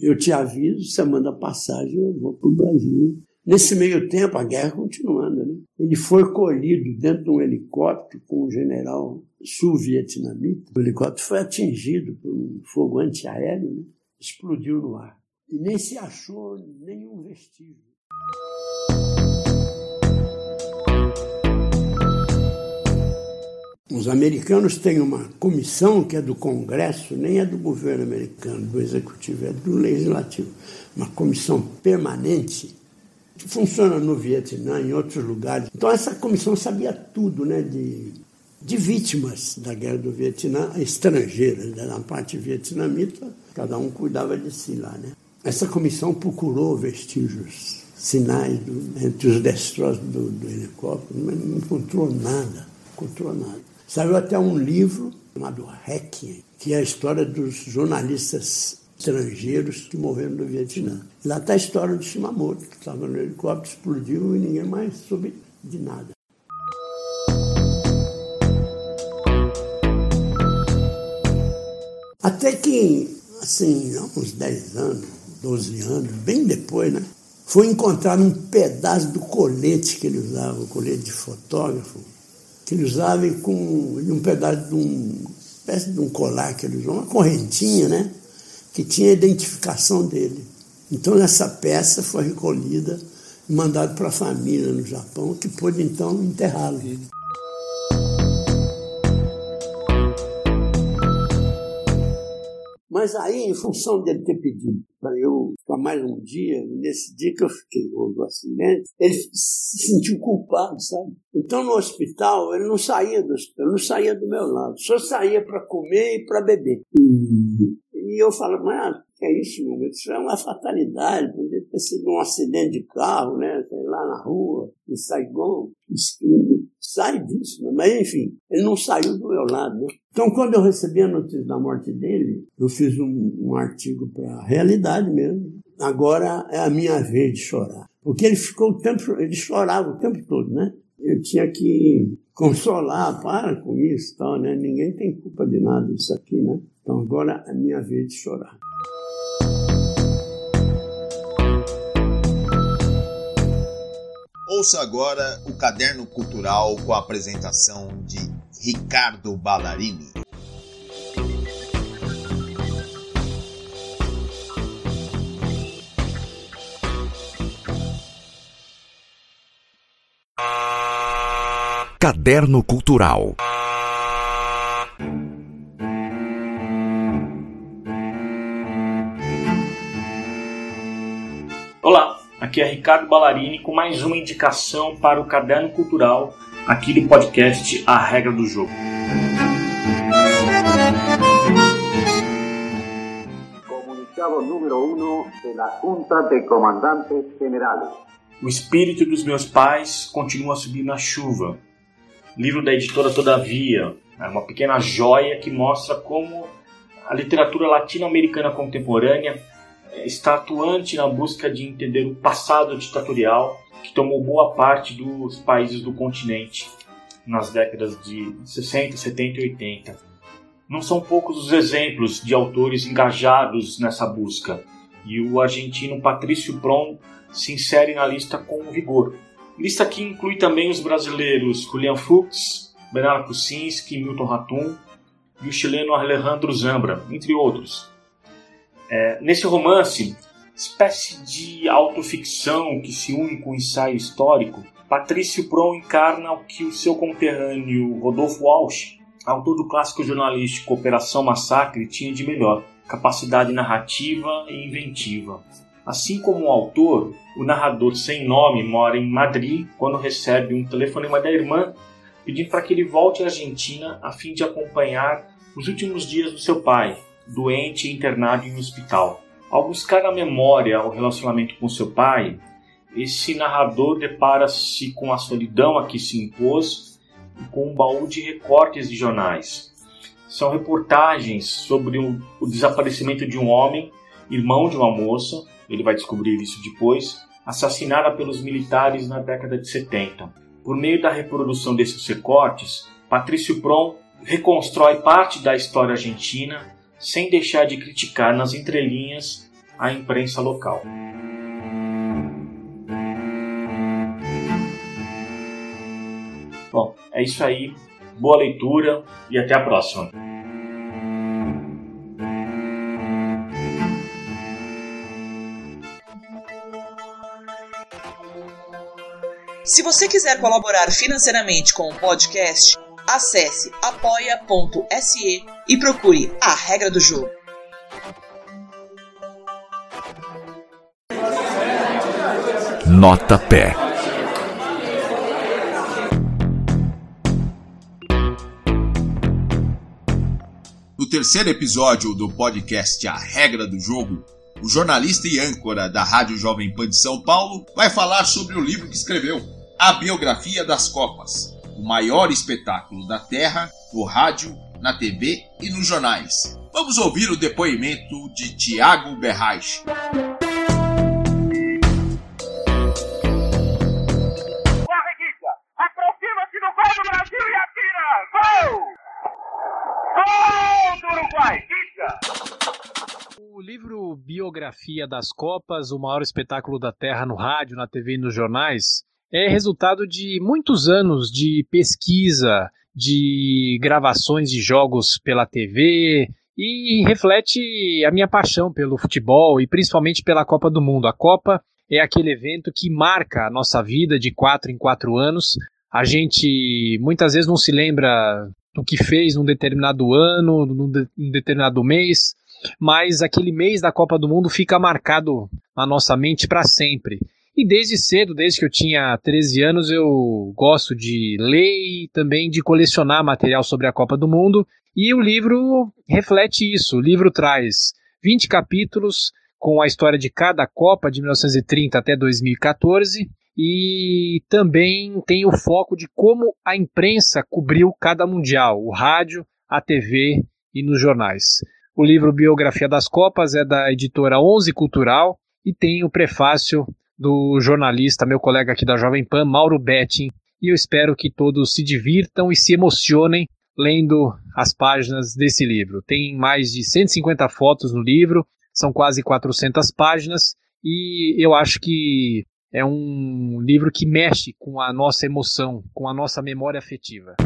eu te aviso, você manda passagem, eu vou para o Brasil Nesse meio tempo, a guerra continuando. Né? Ele foi colhido dentro de um helicóptero com um general sul-vietnamita. O helicóptero foi atingido por um fogo antiaéreo, né? explodiu no ar. E nem se achou nenhum vestígio. Os americanos têm uma comissão que é do Congresso, nem é do governo americano, do executivo, é do legislativo. Uma comissão permanente funciona no Vietnã, em outros lugares. Então essa comissão sabia tudo, né, de, de vítimas da guerra do Vietnã, estrangeiras, né, na parte vietnamita, cada um cuidava de si lá, né. Essa comissão procurou vestígios, sinais do, entre os destroços do, do helicóptero, mas não encontrou nada, encontrou nada. Saiu até um livro chamado Requiem, que é a história dos jornalistas estrangeiros que morreram no Vietnã. Lá está a história de Shimamoto, que estava no helicóptero, explodiu e ninguém mais soube de nada. Até que, assim, há uns 10 anos, 12 anos, bem depois, né? Foi encontrar um pedaço do colete que ele usava, o colete de fotógrafo, que ele usava com um pedaço de um espécie de um colar que ele usava, uma correntinha, né? Que tinha a identificação dele. Então essa peça foi recolhida e mandada para a família no Japão, que pôde então enterrá-lo. Mas aí, em função dele ter pedido para eu ficar mais um dia, nesse dia que eu fiquei, houve o acidente, ele se sentiu culpado, sabe? Então, no hospital, ele não saía do hospital, não saía do meu lado, só saía para comer e para beber. E, e eu falo, mas que é isso, meu? Isso é uma fatalidade, poderia ter sido um acidente de carro, né? Sei lá na rua, em Saigon. Sai disso, né? mas enfim, ele não saiu do meu lado. Né? Então, quando eu recebi a notícia da morte dele, eu fiz um, um artigo para a realidade mesmo. Agora é a minha vez de chorar. Porque ele ficou o tempo, ele chorava o tempo todo, né? Eu tinha que consolar, para com isso, tal, né? Ninguém tem culpa de nada disso aqui, né? Então agora é a minha vez de chorar.
Ouça agora o Caderno Cultural com a apresentação de Ricardo Ballarini.
Caderno Cultural
Aqui é Ricardo Ballarini com mais uma indicação para o Caderno Cultural, aqui do podcast A Regra do Jogo.
Comunicado número 1 da Junta de Comandantes Generais.
O espírito dos meus pais continua a subir na chuva. Livro da editora Todavia, é uma pequena joia que mostra como a literatura latino-americana contemporânea está atuante na busca de entender o passado ditatorial que tomou boa parte dos países do continente nas décadas de 60, 70 e 80. Não são poucos os exemplos de autores engajados nessa busca, e o argentino Patrício Prom se insere na lista com vigor. Lista que inclui também os brasileiros Julian Fuchs, Bernardo Kucinski, Milton Ratum e o chileno Alejandro Zambra, entre outros. É, nesse romance, espécie de autoficção que se une com o ensaio histórico, Patrício Pron encarna o que o seu conterrâneo Rodolfo Walsh, autor do clássico jornalístico Operação Massacre, tinha de melhor: capacidade narrativa e inventiva. Assim como o autor, o narrador sem nome mora em Madrid quando recebe um telefonema da irmã pedindo para que ele volte à Argentina a fim de acompanhar os últimos dias do seu pai, doente e internado em um hospital. Ao buscar na memória o relacionamento com seu pai, esse narrador depara-se com a solidão a que se impôs e com um baú de recortes de jornais. São reportagens sobre o, desaparecimento de um homem, irmão de uma moça, ele vai descobrir isso depois, assassinada pelos militares na década de 70. Por meio da reprodução desses recortes, Patrício Prom reconstrói parte da história argentina sem deixar de criticar nas entrelinhas a imprensa local. Bom, é isso aí. Boa leitura e até a próxima.
Se você quiser colaborar financeiramente com o podcast, acesse apoia.se e procure a regra do jogo.
Nota Pé.
No terceiro episódio do podcast A Regra do Jogo, o jornalista e âncora da Rádio Jovem Pan de São Paulo vai falar sobre o livro que escreveu, A Biografia das Copas, o maior espetáculo da Terra, no rádio, na TV e nos jornais. Vamos ouvir o depoimento de Tiago Berraich.
Aproxima-se do gol do Brasil e atira! Gol! Gol do Uruguai! Fica!
O livro Biografia das Copas, o maior espetáculo da Terra no rádio, na TV e nos jornais, é resultado de muitos anos de pesquisa, de gravações de jogos pela TV e reflete a minha paixão pelo futebol e principalmente pela Copa do Mundo. A Copa é aquele evento que marca a nossa vida de quatro em quatro anos. A gente muitas vezes não se lembra do que fez num determinado ano, num, de, num determinado mês, mas aquele mês da Copa do Mundo fica marcado na nossa mente para sempre. E desde cedo, desde que eu tinha 13 anos, eu gosto de ler e também de colecionar material sobre a Copa do Mundo. E o livro reflete isso. O livro traz 20 capítulos com a história de cada Copa de 1930 até 2014 e também tem o foco de como a imprensa cobriu cada mundial, o rádio, a TV e nos jornais. O livro Biografia das Copas é da editora Onze Cultural e tem o prefácio do jornalista, meu colega aqui da Jovem Pan, Mauro Betting, e eu espero que todos se divirtam e se emocionem lendo as páginas desse livro. Tem mais de 150 fotos no livro, são quase 400 páginas, e eu acho que é um livro que mexe com a nossa emoção, com a nossa memória afetiva.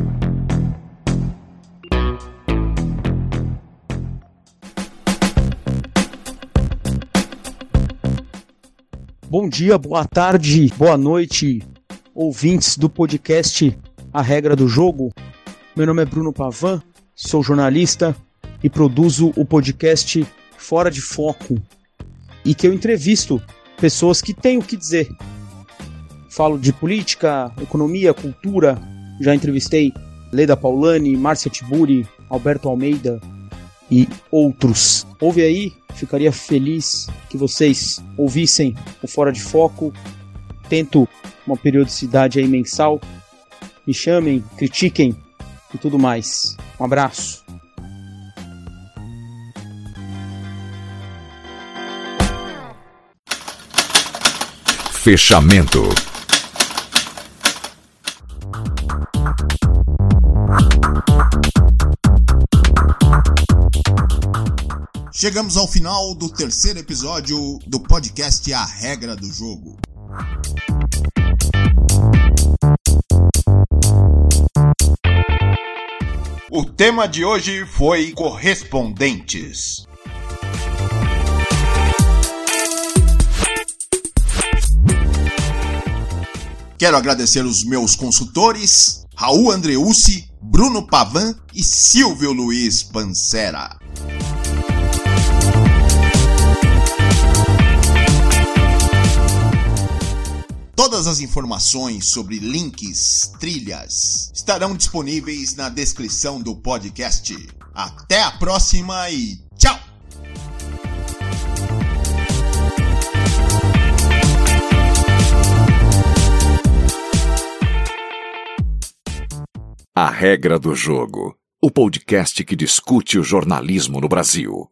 Bom dia, boa tarde, boa noite, ouvintes do podcast A Regra do Jogo. Meu nome é Bruno Pavan, sou jornalista e produzo o podcast Fora de Foco e que eu entrevisto pessoas que têm o que dizer. Falo de política, economia, cultura. Já entrevistei Leda Paulani, Márcia Tiburi, Alberto Almeida e outros. Ouve aí, ficaria feliz que vocês ouvissem o Fora de Foco. Tento uma periodicidade aí mensal. Me chamem, critiquem e tudo mais. Um abraço.
Fechamento.
Chegamos ao final do terceiro episódio do podcast A Regra do Jogo. O tema de hoje foi correspondentes. Quero agradecer os meus consultores, Raul Andreucci, Bruno Pavan e Silvio Luiz Pancera. Todas as informações sobre links, trilhas estarão disponíveis na descrição do podcast. Até a próxima e tchau!
A Regra do Jogo o podcast que discute o jornalismo no Brasil.